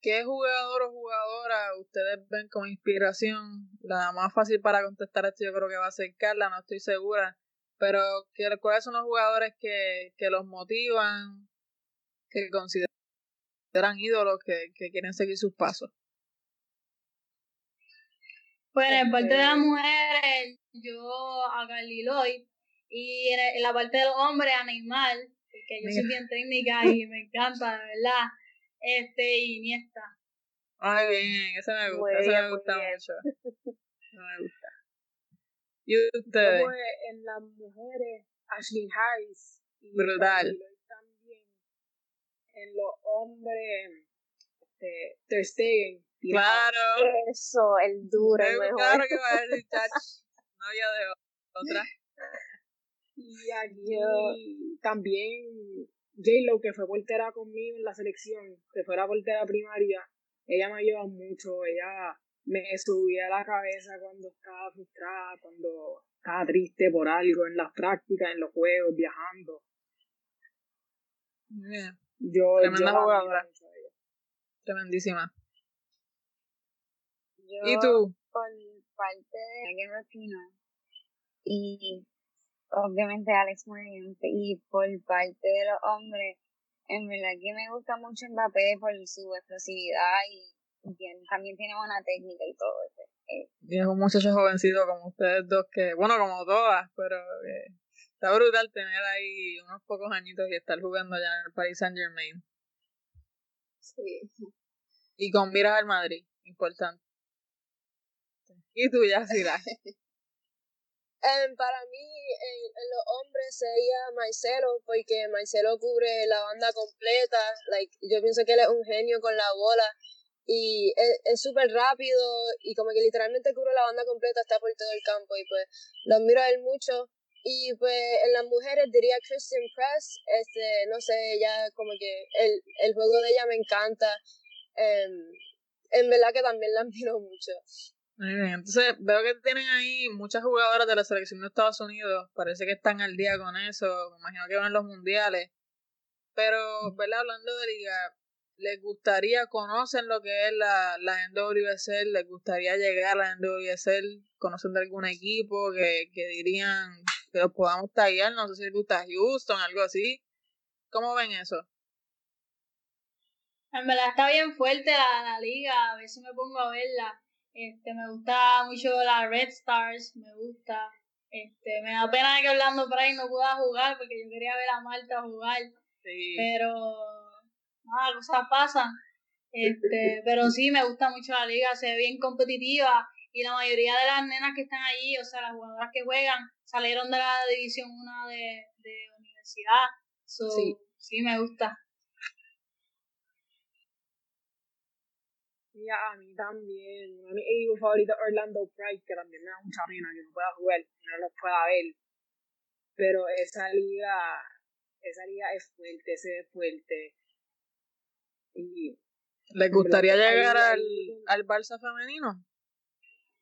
¿Qué jugador o jugadora ustedes ven como inspiración? La más fácil para contestar esto yo creo que va a ser Carla, no estoy segura. Pero, ¿cuáles son los jugadores que, que los motivan, que consideran ídolos, que, que quieren seguir sus pasos? Pues en parte de las este mujeres, yo a Carly Lloyd, y en, la parte de los hombres a Neymar, porque yo soy bien técnica y me encanta, de verdad. Este, y Iniesta. Ay, bien, eso me gusta, eso me gusta mucho. Eso me gusta. ¿Y ustedes? Como en las mujeres, Ashley Harris. Y Brutal. También. En los hombres, este, Ter Stegen. Claro. Eso, el duro, el mejor. Claro que va a decir, chach. No había de otra. Y aquí también J-Lo, que fue portera conmigo en la selección, que fue la portera primaria, ella me ayudó mucho, ella me subía a la cabeza cuando estaba frustrada, cuando estaba triste por algo, en las prácticas, en los juegos, viajando. Bien. Yo, Tremenda jugadora. Tremendísima. ¿Y tú? Por parte de Game y obviamente Alex Morgan y por parte de los hombres, en verdad que me gusta mucho Mbappé por su explosividad y, también tiene buena técnica y todo. Eh. Y es un muchacho jovencito como ustedes dos que, bueno, como todas, pero eh, está brutal tener ahí unos pocos añitos y estar jugando allá en el Paris Saint Germain. Sí. Y con miras al Madrid, importante. Y tú, ya, Um, para mí, en, en, los hombres sería Marcelo, porque Marcelo cubre la banda completa. Like, yo pienso que él es un genio con la bola y es súper rápido y como que literalmente cubre la banda completa, está por todo el campo y pues lo admiro a él mucho. Y pues en las mujeres diría Christian Press, este, no sé, ella como que el, el juego de ella me encanta. Um, en verdad que también la admiro mucho. Entonces veo que tienen ahí muchas jugadoras de la selección de Estados Unidos, parece que están al día con eso, me imagino que van los mundiales, pero, ¿verdad? Hablando de liga, ¿les gustaría, conocen lo que es la, la NWSL? ¿Les gustaría llegar a la NWSL? ¿Conocen de algún equipo que, que dirían que los podamos tallar? No sé si les gusta Houston, algo así. ¿Cómo ven eso? En verdad está bien fuerte la, la liga, a veces me pongo a verla. Este, me gusta mucho la Red Stars, me gusta. Este, me da pena que Orlando Pride no pueda jugar porque yo quería ver a Marta jugar. Sí. Pero nada, cosas pasan. Este, pero sí, me gusta mucho la liga, se ve bien competitiva y la mayoría de las nenas que están allí, o sea, las jugadoras que juegan, salieron de la división 1 de, de universidad. So, Sí. sí, me gusta. Y a mí también. Uno de mis equipos favoritos es Orlando Pride, que también me da mucha pena que no pueda jugar, que no los pueda ver. Pero esa liga, esa liga es fuerte, se ve fuerte. Y ¿Les gustaría llegar al, al Barça femenino?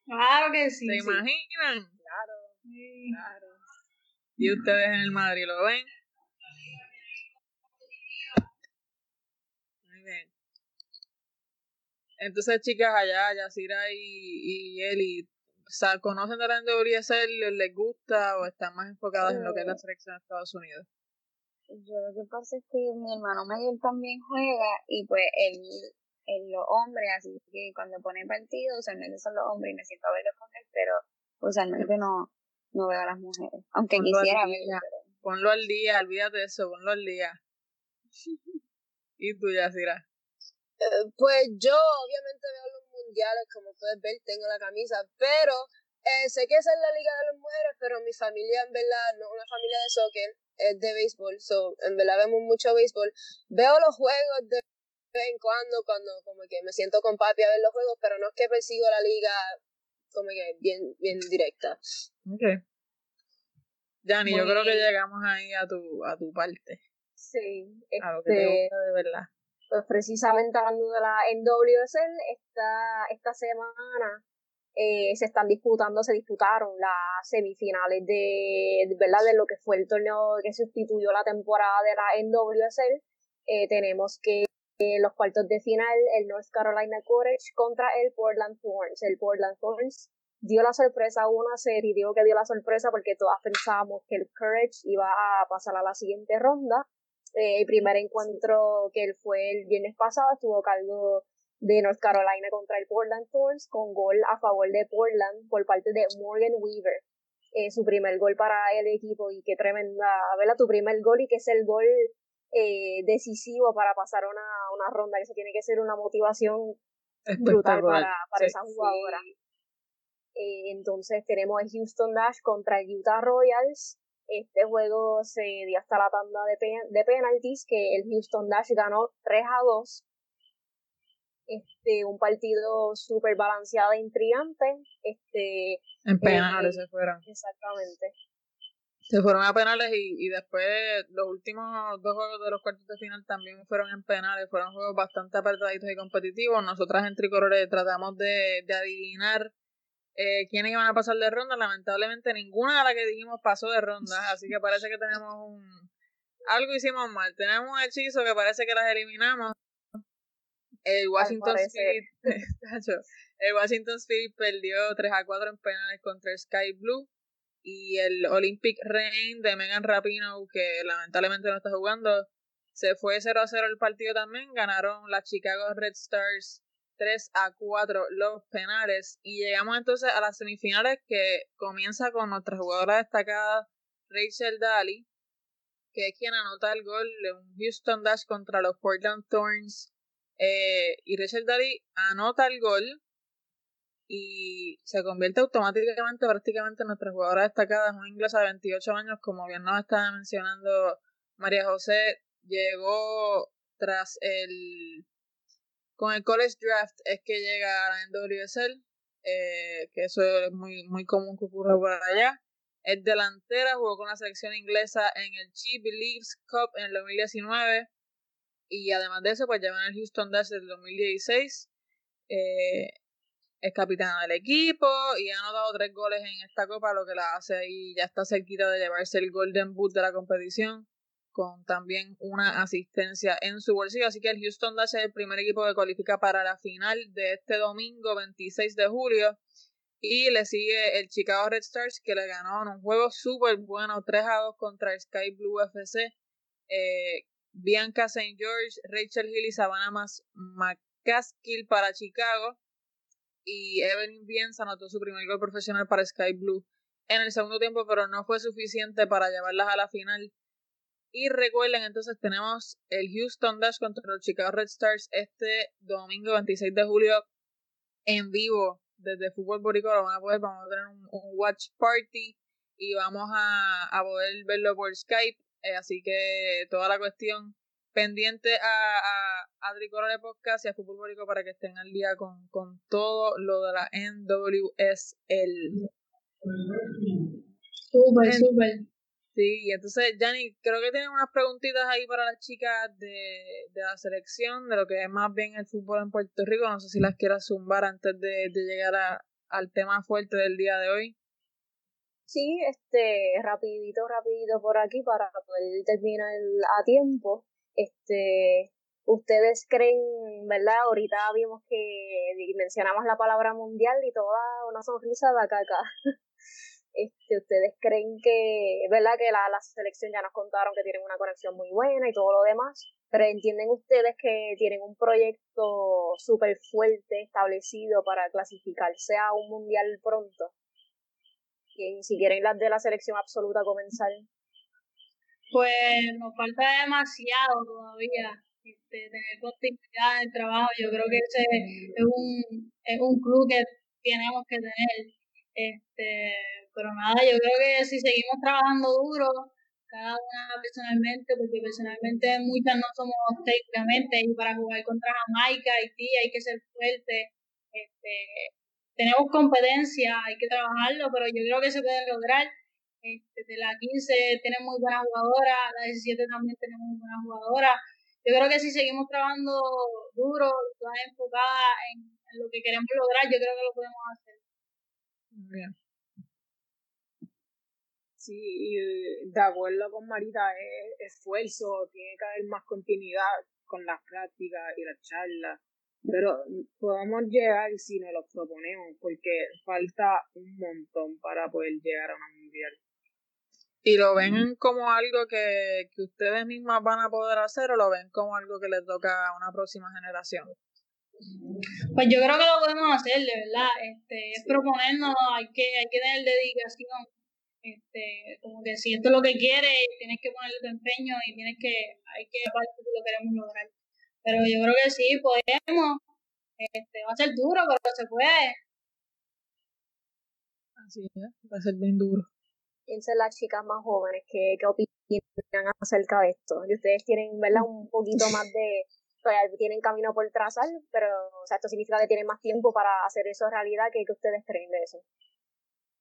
Claro que sí. ¿Se sí. imaginan? claro, Sí. claro. Y ustedes en el Madrid lo ven. Muy bien. Entonces, chicas, allá, Yacira y, y Eli, o sea, ¿conocen de la NWSL? ¿Les gusta o están más enfocadas en lo que es la selección de Estados Unidos? Yo lo que pasa es que mi hermano mayor también juega y pues él, él los hombres, así que cuando pone partido usualmente son los hombres y me siento a verlos con él, pero usualmente no, no veo a las mujeres. Aunque Ponlo quisiera verlo, Ponlo al día, olvídate de eso, ponlo al día. ¿Y tú, Yacira? Eh, pues yo obviamente veo los mundiales, como puedes ver, tengo la camisa, pero eh, sé que esa es la liga de las mujeres, pero mi familia en verdad no es una familia de soccer, es de béisbol, so en verdad vemos mucho béisbol. Veo los juegos de vez en cuando, cuando como que me siento con papi a ver los juegos, pero no es que persigo la liga como que bien, bien directa. Ok. Yanni, yo creo que llegamos ahí a tu, a tu parte, Sí, a lo que te este, gusta de verdad. Pues precisamente hablando de la NWSL, esta, esta semana eh, se están disputando, se disputaron las semifinales de, ¿verdad? de lo que fue el torneo que sustituyó la temporada de la NWSL. Eh, tenemos que eh, los cuartos de final, el North Carolina Courage contra el Portland Thorns. El Portland Thorns dio la sorpresa a una serie, digo que dio la sorpresa porque todas pensábamos que el Courage iba a pasar a la siguiente ronda. Eh, el primer encuentro que él fue el viernes pasado estuvo a cargo de North Carolina contra el Portland Thorns con gol a favor de Portland por parte de Morgan Weaver. Eh, su primer gol para el equipo y qué tremenda, ¿verdad? Tu primer gol y que es el gol eh, decisivo para pasar una, una ronda, que eso tiene que ser una motivación brutal para, para Sí. esa jugadora. Eh, entonces tenemos el Houston Dash contra el Utah Royals. Este juego se dio hasta la tanda de, pe- de penalties que el Houston Dash ganó 3 a 2. Este, un partido súper balanceado e intrigante. Este, En penales eh, se fueron. exactamente. Se fueron a penales y, y después los últimos dos juegos de los cuartos de final también fueron en penales. Fueron juegos bastante apretaditos y competitivos. Nosotras en Tricolores tratamos de, de adivinar eh, quiénes iban a pasar de ronda. Lamentablemente ninguna de las que dijimos pasó de ronda. Así que parece que tenemos un... Algo hicimos mal. Tenemos un hechizo que parece que las eliminamos. El Washington Tacho, el Washington Spirit perdió 3 a 4 en penales contra el Sky Blue y el Olympic Reign de Megan Rapinoe, que lamentablemente no está jugando, se fue 0 a 0 el partido también. Ganaron las Chicago Red Stars 3 a 4 los penales. Y llegamos entonces a las semifinales que comienza con nuestra jugadora destacada Rachel Daly, que es quien anota el gol de un Houston Dash contra los Portland Thorns. Eh, y Rachel Daly anota el gol y se convierte automáticamente prácticamente en nuestra jugadora destacada, es una inglesa de 28 años, como bien nos estaba mencionando María José, llegó tras el con el college draft es que llega a la NWSL, eh, que eso es muy, muy común que ocurra por allá. Es delantera, jugó con la selección inglesa en el Chip Leagues Cup en el 2019 y además de eso pues lleva en el Houston Dash del 2016. Eh, es capitana del equipo y ha anotado tres goles en esta copa, lo que la hace y ya está cerquita de llevarse el Golden Boot de la competición, con también una asistencia en su bolsillo. Así que el Houston Dash es el primer equipo que cualifica para la final de este domingo 26 de julio. Y le sigue el Chicago Red Stars que le ganó en un juego súper bueno 3 a 2 contra el Sky Blue FC. Eh, Bianca St. George, Rachel Hill y Savannah McCaskill para Chicago y Evelyn Bienz anotó su primer gol profesional para Sky Blue en el segundo tiempo, pero no fue suficiente para llevarlas a la final. Y recuerden, entonces tenemos el Houston Dash contra los Chicago Red Stars este domingo 26 de julio en vivo desde Fútbol Borico. Lo van a poder, vamos a tener un, watch party y vamos a, a poder verlo por Skype. Eh, así que toda la cuestión pendiente a, a, a Podcast y a Fútbol Bórico para que estén al día con, con todo lo de la NWSL. Súper, súper. Sí, y entonces, Yanni, creo que tienen unas preguntitas ahí para las chicas de, de la selección, de lo que es más bien el fútbol en Puerto Rico. No sé si las quieras zumbar antes de, de llegar a, al tema fuerte del día de hoy. Sí, este, rapidito, rapidito por aquí para poder terminar a tiempo. Este, ustedes creen, ¿verdad? Ahorita vimos que mencionamos la palabra mundial y toda una sonrisa de acá. Este, ustedes creen que, ¿verdad? Que la, la selección ya nos contaron que tienen una conexión muy buena y todo lo demás, pero entienden ustedes que tienen un proyecto súper fuerte establecido para clasificarse a un mundial pronto. Y si quieren las de la selección absoluta comenzar pues nos falta demasiado todavía este, tener continuidad en el trabajo. Yo creo que ese es un, es un club que tenemos que tener. Este, pero nada, yo creo que si seguimos trabajando duro, cada una personalmente, porque personalmente muchas no somos técnicamente, y para jugar contra Jamaica, Haití, hay que ser fuerte. Este, tenemos competencia, hay que trabajarlo, pero yo creo que se puede lograr este, de la 15 tiene muy buenas jugadoras, la 17 también tiene muy buenas jugadoras. Yo creo que si seguimos trabajando duro, todas enfocadas en, lo que queremos lograr, yo creo que lo podemos hacer. Bien. Sí, y de acuerdo con Marita, es esfuerzo, tiene que haber más continuidad con las prácticas y las charlas, pero podemos llegar si nos lo proponemos, porque falta un montón para poder llegar a una mundial. ¿Y lo ven como algo que, que ustedes mismas van a poder hacer o lo ven como algo que les toca a una próxima generación? Pues yo creo que lo podemos hacer, de verdad. Este, es proponernos, hay que, hay que tener dedicación. Este, como que si esto es lo que quieres, tienes que ponerle tu empeño y tienes que, hay que si lo queremos lograr. Pero yo creo que sí, podemos. Este, va a ser duro, pero se puede. Así es, va a ser bien duro piensen las chicas más jóvenes que, que opinan acerca de esto. Y ustedes tienen, ¿verdad? Un poquito más de, todavía tienen camino por trazar, pero, o sea, esto significa que tienen más tiempo para hacer eso realidad. ¿Qué, que ustedes creen de eso?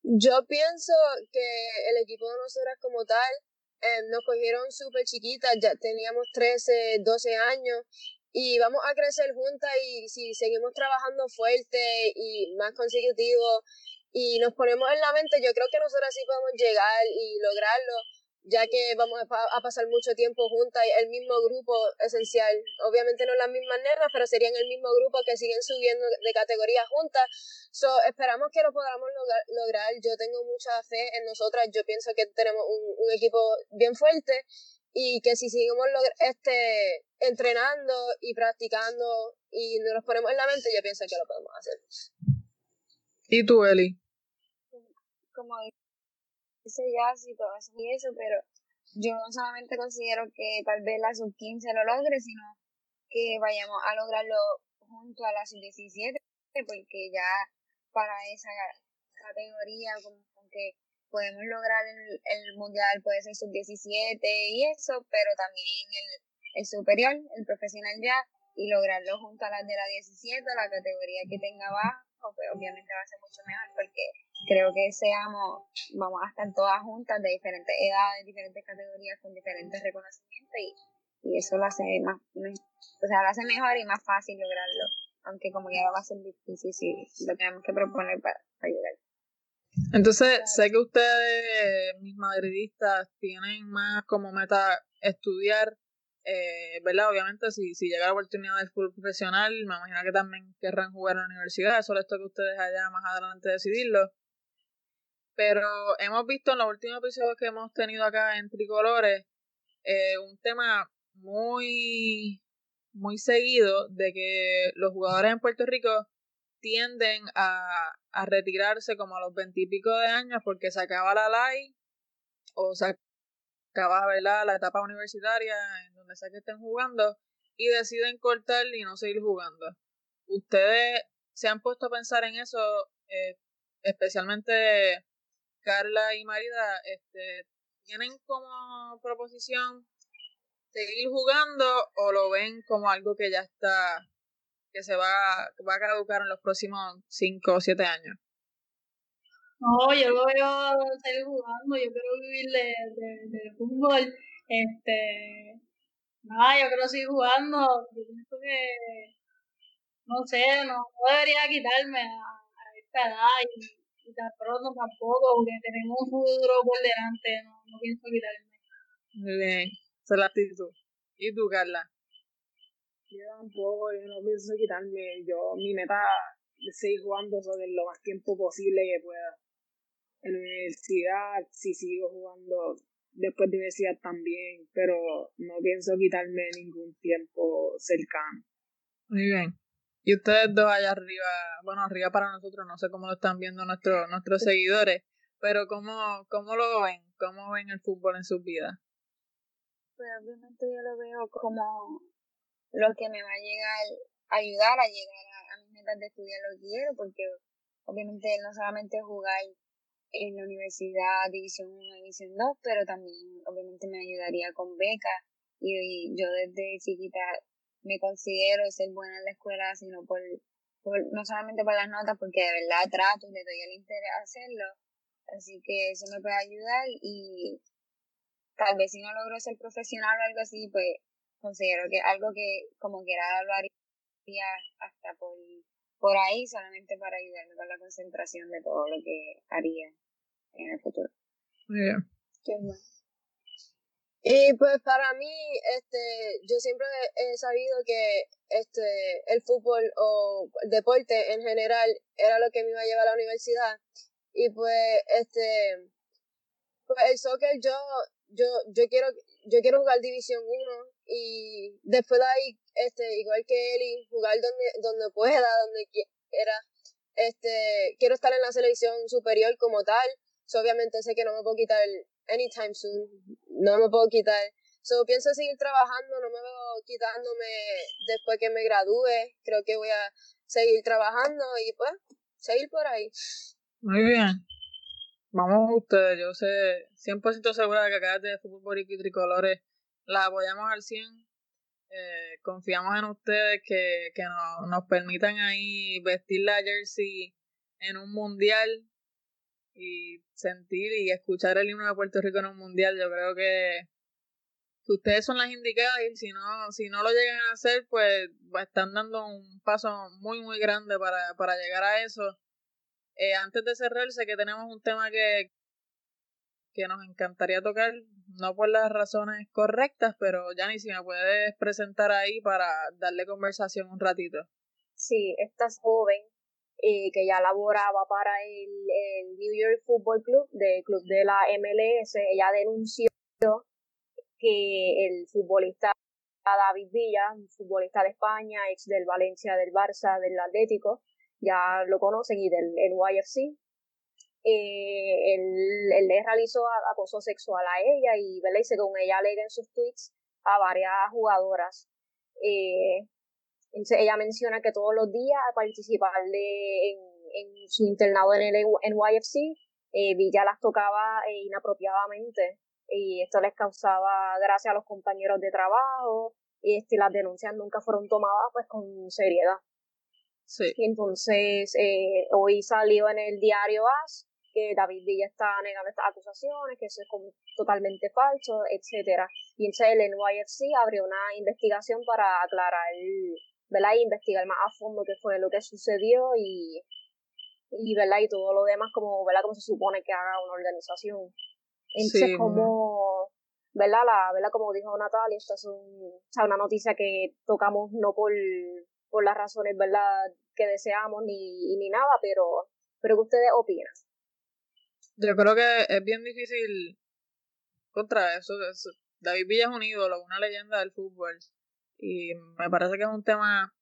Yo pienso que el equipo de nosotras como tal eh, nos cogieron súper chiquitas, ya teníamos 13, 12 años y vamos a crecer juntas y si seguimos trabajando fuerte y más consecutivo y nos ponemos en la mente, yo creo que nosotros sí podemos llegar y lograrlo, ya que vamos a pasar mucho tiempo juntas, el mismo grupo esencial, obviamente no las mismas nenas, pero serían el mismo grupo que siguen subiendo de categoría juntas, so, esperamos que lo podamos lograr, yo tengo mucha fe en nosotras, yo pienso que tenemos un, un equipo bien fuerte y que si seguimos este, entrenando y practicando y nos ponemos en la mente, yo pienso que lo podemos hacer. ¿Y tú, Eli? Como dice ya, sí, todo eso y eso, pero yo no solamente considero que tal vez la sub-15 lo logre, sino que vayamos a lograrlo junto a la sub-17, porque ya para esa categoría como que podemos lograr el, el mundial, puede ser sub-17 y eso, pero también el, el superior, el profesional ya, y lograrlo junto a las de la 17, la categoría que tenga abajo pues obviamente va a ser mucho mejor porque creo que seamos, vamos a estar todas juntas de diferentes edades, diferentes categorías, con diferentes reconocimientos y, y eso lo hace más, o sea, lo hace mejor y más fácil lograrlo aunque como ya va a ser difícil si lo tenemos que proponer para, para llegar. Entonces, sé que ustedes, mis madridistas, tienen más como meta estudiar, eh, ¿verdad? Obviamente, si, si llega la oportunidad del fútbol profesional, me imagino que también querrán jugar en la universidad, eso les toca a ustedes allá más adelante decidirlo. Pero hemos visto en los últimos episodios que hemos tenido acá en Tricolores eh, un tema muy, muy seguido de que los jugadores en Puerto Rico tienden a, a retirarse como a los veintipico de años porque se acaba la LAI o se acaba la etapa universitaria en donde sea que estén jugando y deciden cortar y no seguir jugando. ¿Ustedes se han puesto a pensar en eso, eh, especialmente Carla y Marida, este, tienen como proposición seguir jugando o lo ven como algo que ya está que se va, va a caducar en los próximos 5 o 7 años? No, yo lo veo seguir jugando, yo quiero vivir de, de, fútbol. Este, nada, yo quiero seguir jugando. Yo pienso que, no sé, no, debería quitarme a, esta edad y, y, tan pronto tampoco, porque tenemos un futuro por delante, no, no pienso quitarme. Muy bien, esa es la actitud. ¿Y tú, Carla? Yo tampoco, yo no pienso quitarme. Yo, mi meta es seguir jugando sobre lo más tiempo posible que pueda. En la universidad, si sigo jugando después de universidad también, pero no pienso quitarme ningún tiempo cercano. Muy bien. Y ustedes dos allá arriba, bueno, arriba para nosotros, no sé cómo lo están viendo nuestros nuestros seguidores, pero ¿cómo, ¿cómo lo ven? ¿Cómo ven el fútbol en sus vidas? Pues obviamente yo lo veo como lo que me va a llegar, ayudar a llegar a, mis metas de estudiar lo que quiero, porque obviamente no solamente jugar en la universidad División 1, División 2, pero también obviamente me ayudaría con becas y, yo desde chiquita me considero ser buena en la escuela, sino por, por, no solamente por las notas, porque de verdad trato y le doy el interés a hacerlo, así que eso me puede ayudar y tal vez si no logro ser profesional o algo así, pues considero que algo que como quiera lo haría hasta por, por ahí solamente para ayudarme con la concentración de todo lo que haría en el futuro. Muy bien. Y pues para mí, este, yo siempre he sabido que este, el fútbol o el deporte en general era lo que me iba a llevar a la universidad. Y pues, este, pues el soccer yo, yo, yo quiero, yo quiero jugar División 1 y después de ahí, este, igual que él, jugar donde, donde pueda, donde quiera. Este, quiero estar en la selección superior como tal. So, obviamente sé que no me puedo quitar anytime soon. No me puedo quitar. So, pienso seguir trabajando, no me veo quitándome después que me gradúe. Creo que voy a seguir trabajando y pues, seguir por ahí. Muy bien. Vamos ustedes, yo sé 100% segura de que acá de Fútbol y Tricolores la apoyamos al 100. Eh, confiamos en ustedes que, que nos, permitan ahí vestir la jersey en un mundial y sentir y escuchar el himno de Puerto Rico en un mundial. Yo creo que, ustedes son las indicadas y si no, si no lo llegan a hacer, pues están dando un paso muy, muy grande para, para llegar a eso. Eh, antes de cerrar, sé que tenemos un tema que, que nos encantaría tocar, no por las razones correctas, pero Yanni, si me puedes presentar ahí para darle conversación un ratito. Sí, estás joven, eh, que ya laboraba para el, New York Football Club, del club de la MLS, ella denunció que el futbolista David Villa, un futbolista de España, ex del Valencia, del Barça, del Atlético, ya lo conocen, y del NYFC, eh, él, le realizó acoso sexual a ella y, ¿verdad? y según ella alega en sus tweets a varias jugadoras. Eh, ella menciona que todos los días al participar de, en, en, su internado en el NYFC, eh, Villa las tocaba eh, inapropiadamente y esto les causaba gracias a los compañeros de trabajo y este, las denuncias nunca fueron tomadas pues con seriedad. Sí. entonces eh, hoy salió en el diario AS que David Villa está negando estas acusaciones, que eso es totalmente falso, etcétera. Y entonces el NYFC abrió una investigación para aclarar ¿verdad? Y investigar más a fondo qué fue lo que sucedió y, y ¿verdad? Y todo lo demás como, ¿verdad? Como se supone que haga una organización. Entonces, como, ¿verdad? La, ¿verdad? Como dijo Natalia, esta es un, una noticia que tocamos no por, por las razones, ¿verdad? Que deseamos ni, ni nada, pero, pero ¿qué ustedes opinan? Yo creo que es bien difícil contra eso. David Villa es un ídolo, una leyenda del fútbol. Y me parece que es un tema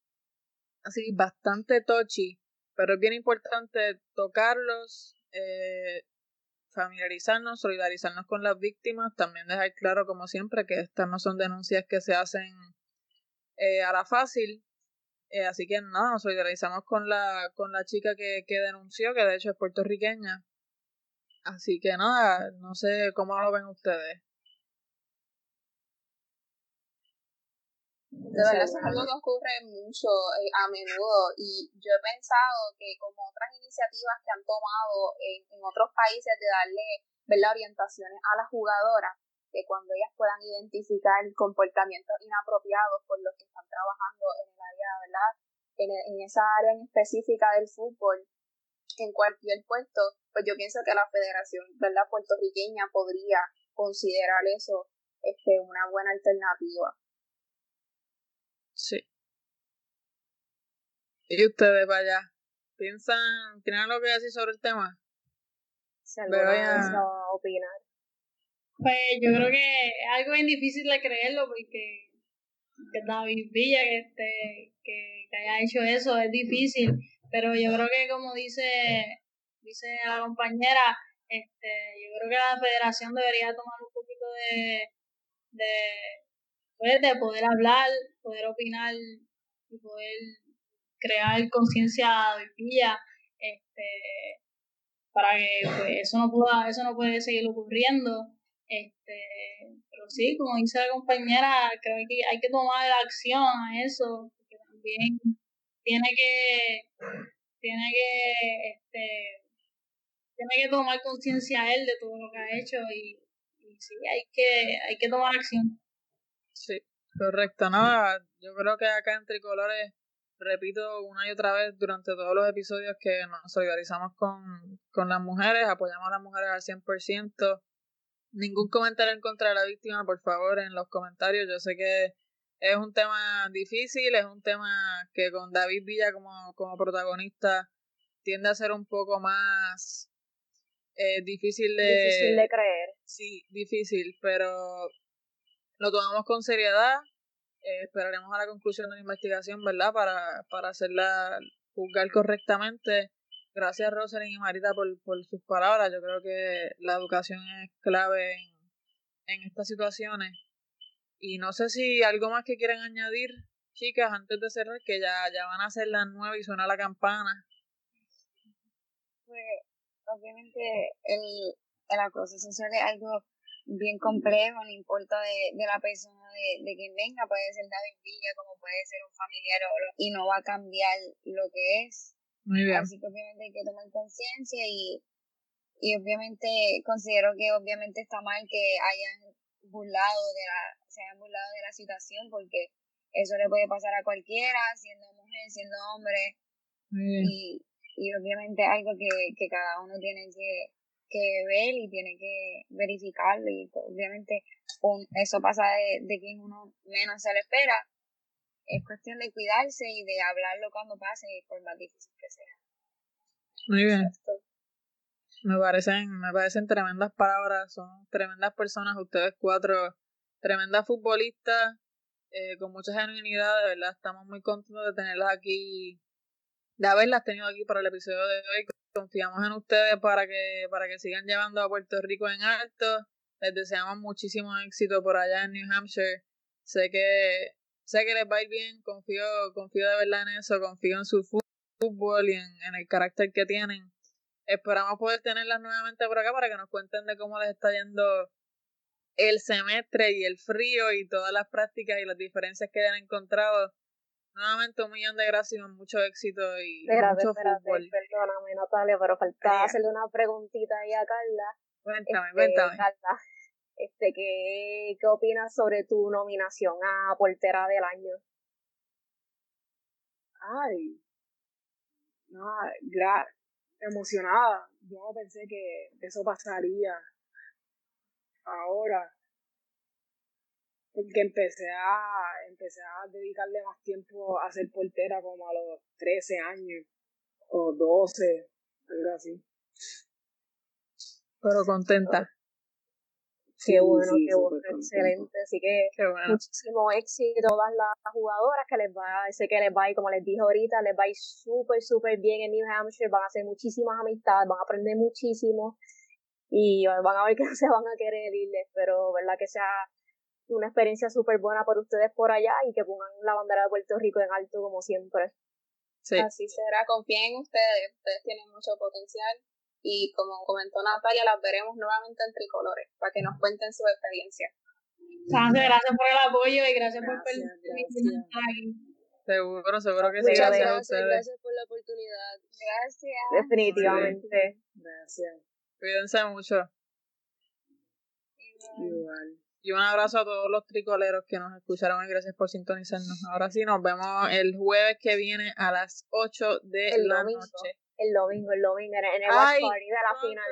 así bastante touchy, pero es bien importante tocarlos, eh, familiarizarnos, solidarizarnos con las víctimas, también dejar claro, como siempre, que estas no son denuncias que se hacen eh, a la fácil. Eh, así que nada, nos solidarizamos con la, con la chica que, que denunció, que de hecho es puertorriqueña. Así que nada, no sé cómo lo ven ustedes. De verdad, eso es algo que ocurre mucho eh, a menudo y yo he pensado que como otras iniciativas que han tomado en, otros países de darle ¿verdad? orientaciones a las jugadoras, que cuando ellas puedan identificar comportamientos inapropiados por los que están trabajando en el área, ¿verdad? En, en esa área en específica del fútbol, en cualquier puesto, pues yo pienso que la Federación, ¿verdad? Puertorriqueña podría considerar eso este, una buena alternativa. Sí. ¿Y ustedes, vaya? ¿Piensan, tienen algo que decir sobre el tema? Si alguno a opinar. Pues yo creo que es algo bien difícil de creerlo porque que David Villa que, este, que, que haya hecho eso es difícil, pero yo creo que como dice dice la compañera, este, yo creo que la federación debería tomar un poquito de, de pues, de poder hablar, poder opinar y poder crear conciencia pilla, este, para que pues, eso no pueda, eso no puede seguir ocurriendo. Este, pero sí, como dice la compañera, creo que hay que tomar acción a eso, porque también tiene que, tiene que, este, tiene que tomar conciencia él de todo lo que ha hecho y, y sí, hay que, hay que tomar acción. Sí, correcto. Nada, yo creo que acá en Tricolores, repito una y otra vez durante todos los episodios que nos solidarizamos con, con las mujeres, apoyamos a las mujeres al 100%. Ningún comentario en contra de la víctima, por favor, en los comentarios. Yo sé que es un tema difícil, es un tema que con David Villa como, como protagonista tiende a ser un poco más eh, difícil de... Difícil de creer. Sí, difícil, pero lo tomamos con seriedad. Eh, esperaremos a la conclusión de la investigación, ¿verdad? Para, para hacerla juzgar correctamente. Gracias, Rosalind y Marita, por, por sus palabras. Yo creo que la educación es clave en, en estas situaciones. Y no sé si algo más que quieren añadir, chicas, antes de cerrar, que ya, ya van a ser las nueve y suena la campana. Pues, obviamente, el, el acoso social es algo bien complejo, no importa de, de la persona de, de quien venga, puede ser David Villa, como puede ser un familiar o y no va a cambiar lo que es. Muy bien. Así que obviamente hay que tomar conciencia y, y obviamente considero que obviamente está mal que hayan burlado de la, se hayan burlado de la situación porque eso le puede pasar a cualquiera, siendo mujer, siendo hombre. Y, y obviamente algo que, que cada uno tiene que, que ver y tiene que verificarlo y obviamente eso pasa de, de quien uno menos se le espera. Es cuestión de cuidarse y de hablarlo cuando pase, por más difícil que sea. Muy bien. Me parecen, me parecen tremendas palabras, son tremendas personas, ustedes cuatro, tremendas futbolistas, eh, con mucha genuinidad, de verdad, estamos muy contentos de tenerlas aquí, de haberlas tenido aquí para el episodio de hoy confiamos en ustedes para que, para que sigan llevando a Puerto Rico en alto. Les deseamos muchísimo éxito por allá en New Hampshire. Sé que, sé que les va a ir bien, confío, confío de verdad en eso, confío en su fútbol y en, en el carácter que tienen. Esperamos poder tenerlas nuevamente por acá para que nos cuenten de cómo les está yendo el semestre y el frío y todas las prácticas y las diferencias que han encontrado Nuevamente un millón de gracias y mucho éxito y espérate, mucho espérate, fútbol. Perdóname, Natalia, pero faltaba hacerle una preguntita ahí a Carla. Cuéntame, este, cuéntame. Carla, este, ¿qué, ¿qué opinas sobre tu nominación a portera del año? ay, no, gra emocionada. Yo no pensé que eso pasaría ahora. Porque empecé a, empecé a dedicarle más tiempo a ser portera como a los 13 años o 12, algo así. Pero contenta. Qué bueno, qué bueno, excelente. Así que muchísimo éxito a todas las jugadoras que les va, sé que les va ir, como les dije ahorita, les va a ir súper, súper bien en New Hampshire, van a hacer muchísimas amistades, van a aprender muchísimo y van a ver que no se van a querer irles, pero verdad que sea una experiencia súper buena para ustedes por allá y que pongan la bandera de Puerto Rico en alto como siempre. Sí. Así será, confíen en ustedes, ustedes tienen mucho potencial y como comentó Natalia, las veremos nuevamente en tricolores para que nos cuenten su experiencia. gracias por el apoyo y gracias, por permitirnos estar aquí. Seguro, seguro que sí. Gracias, gracias, gracias por la oportunidad. Gracias. Definitivamente. Gracias. Cuídense mucho. Igual. Y un abrazo a todos los tricoleros que nos escucharon y gracias por sintonizarnos. Ahora sí, nos vemos el jueves que viene a las 8 de la noche. El domingo, el domingo, en el watch party de la final.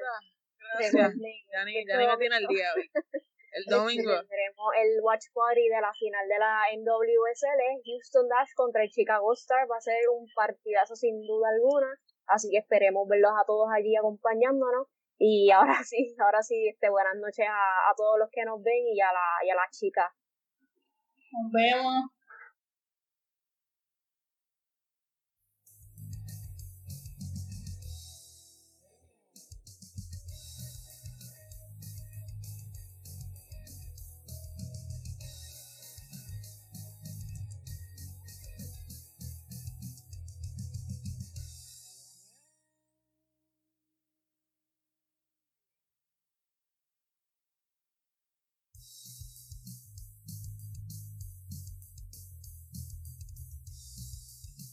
Gracias. Ya ni, ya ni me tiene el día hoy. El domingo. Tendremos el watch party de la final de la NWSL, Houston Dash contra el Chicago Star. Va a ser un partidazo sin duda alguna. Así que esperemos verlos a todos allí acompañándonos. Y ahora sí, ahora sí, este, buenas noches a, a todos los que nos ven y a la, y a las chicas. Nos vemos.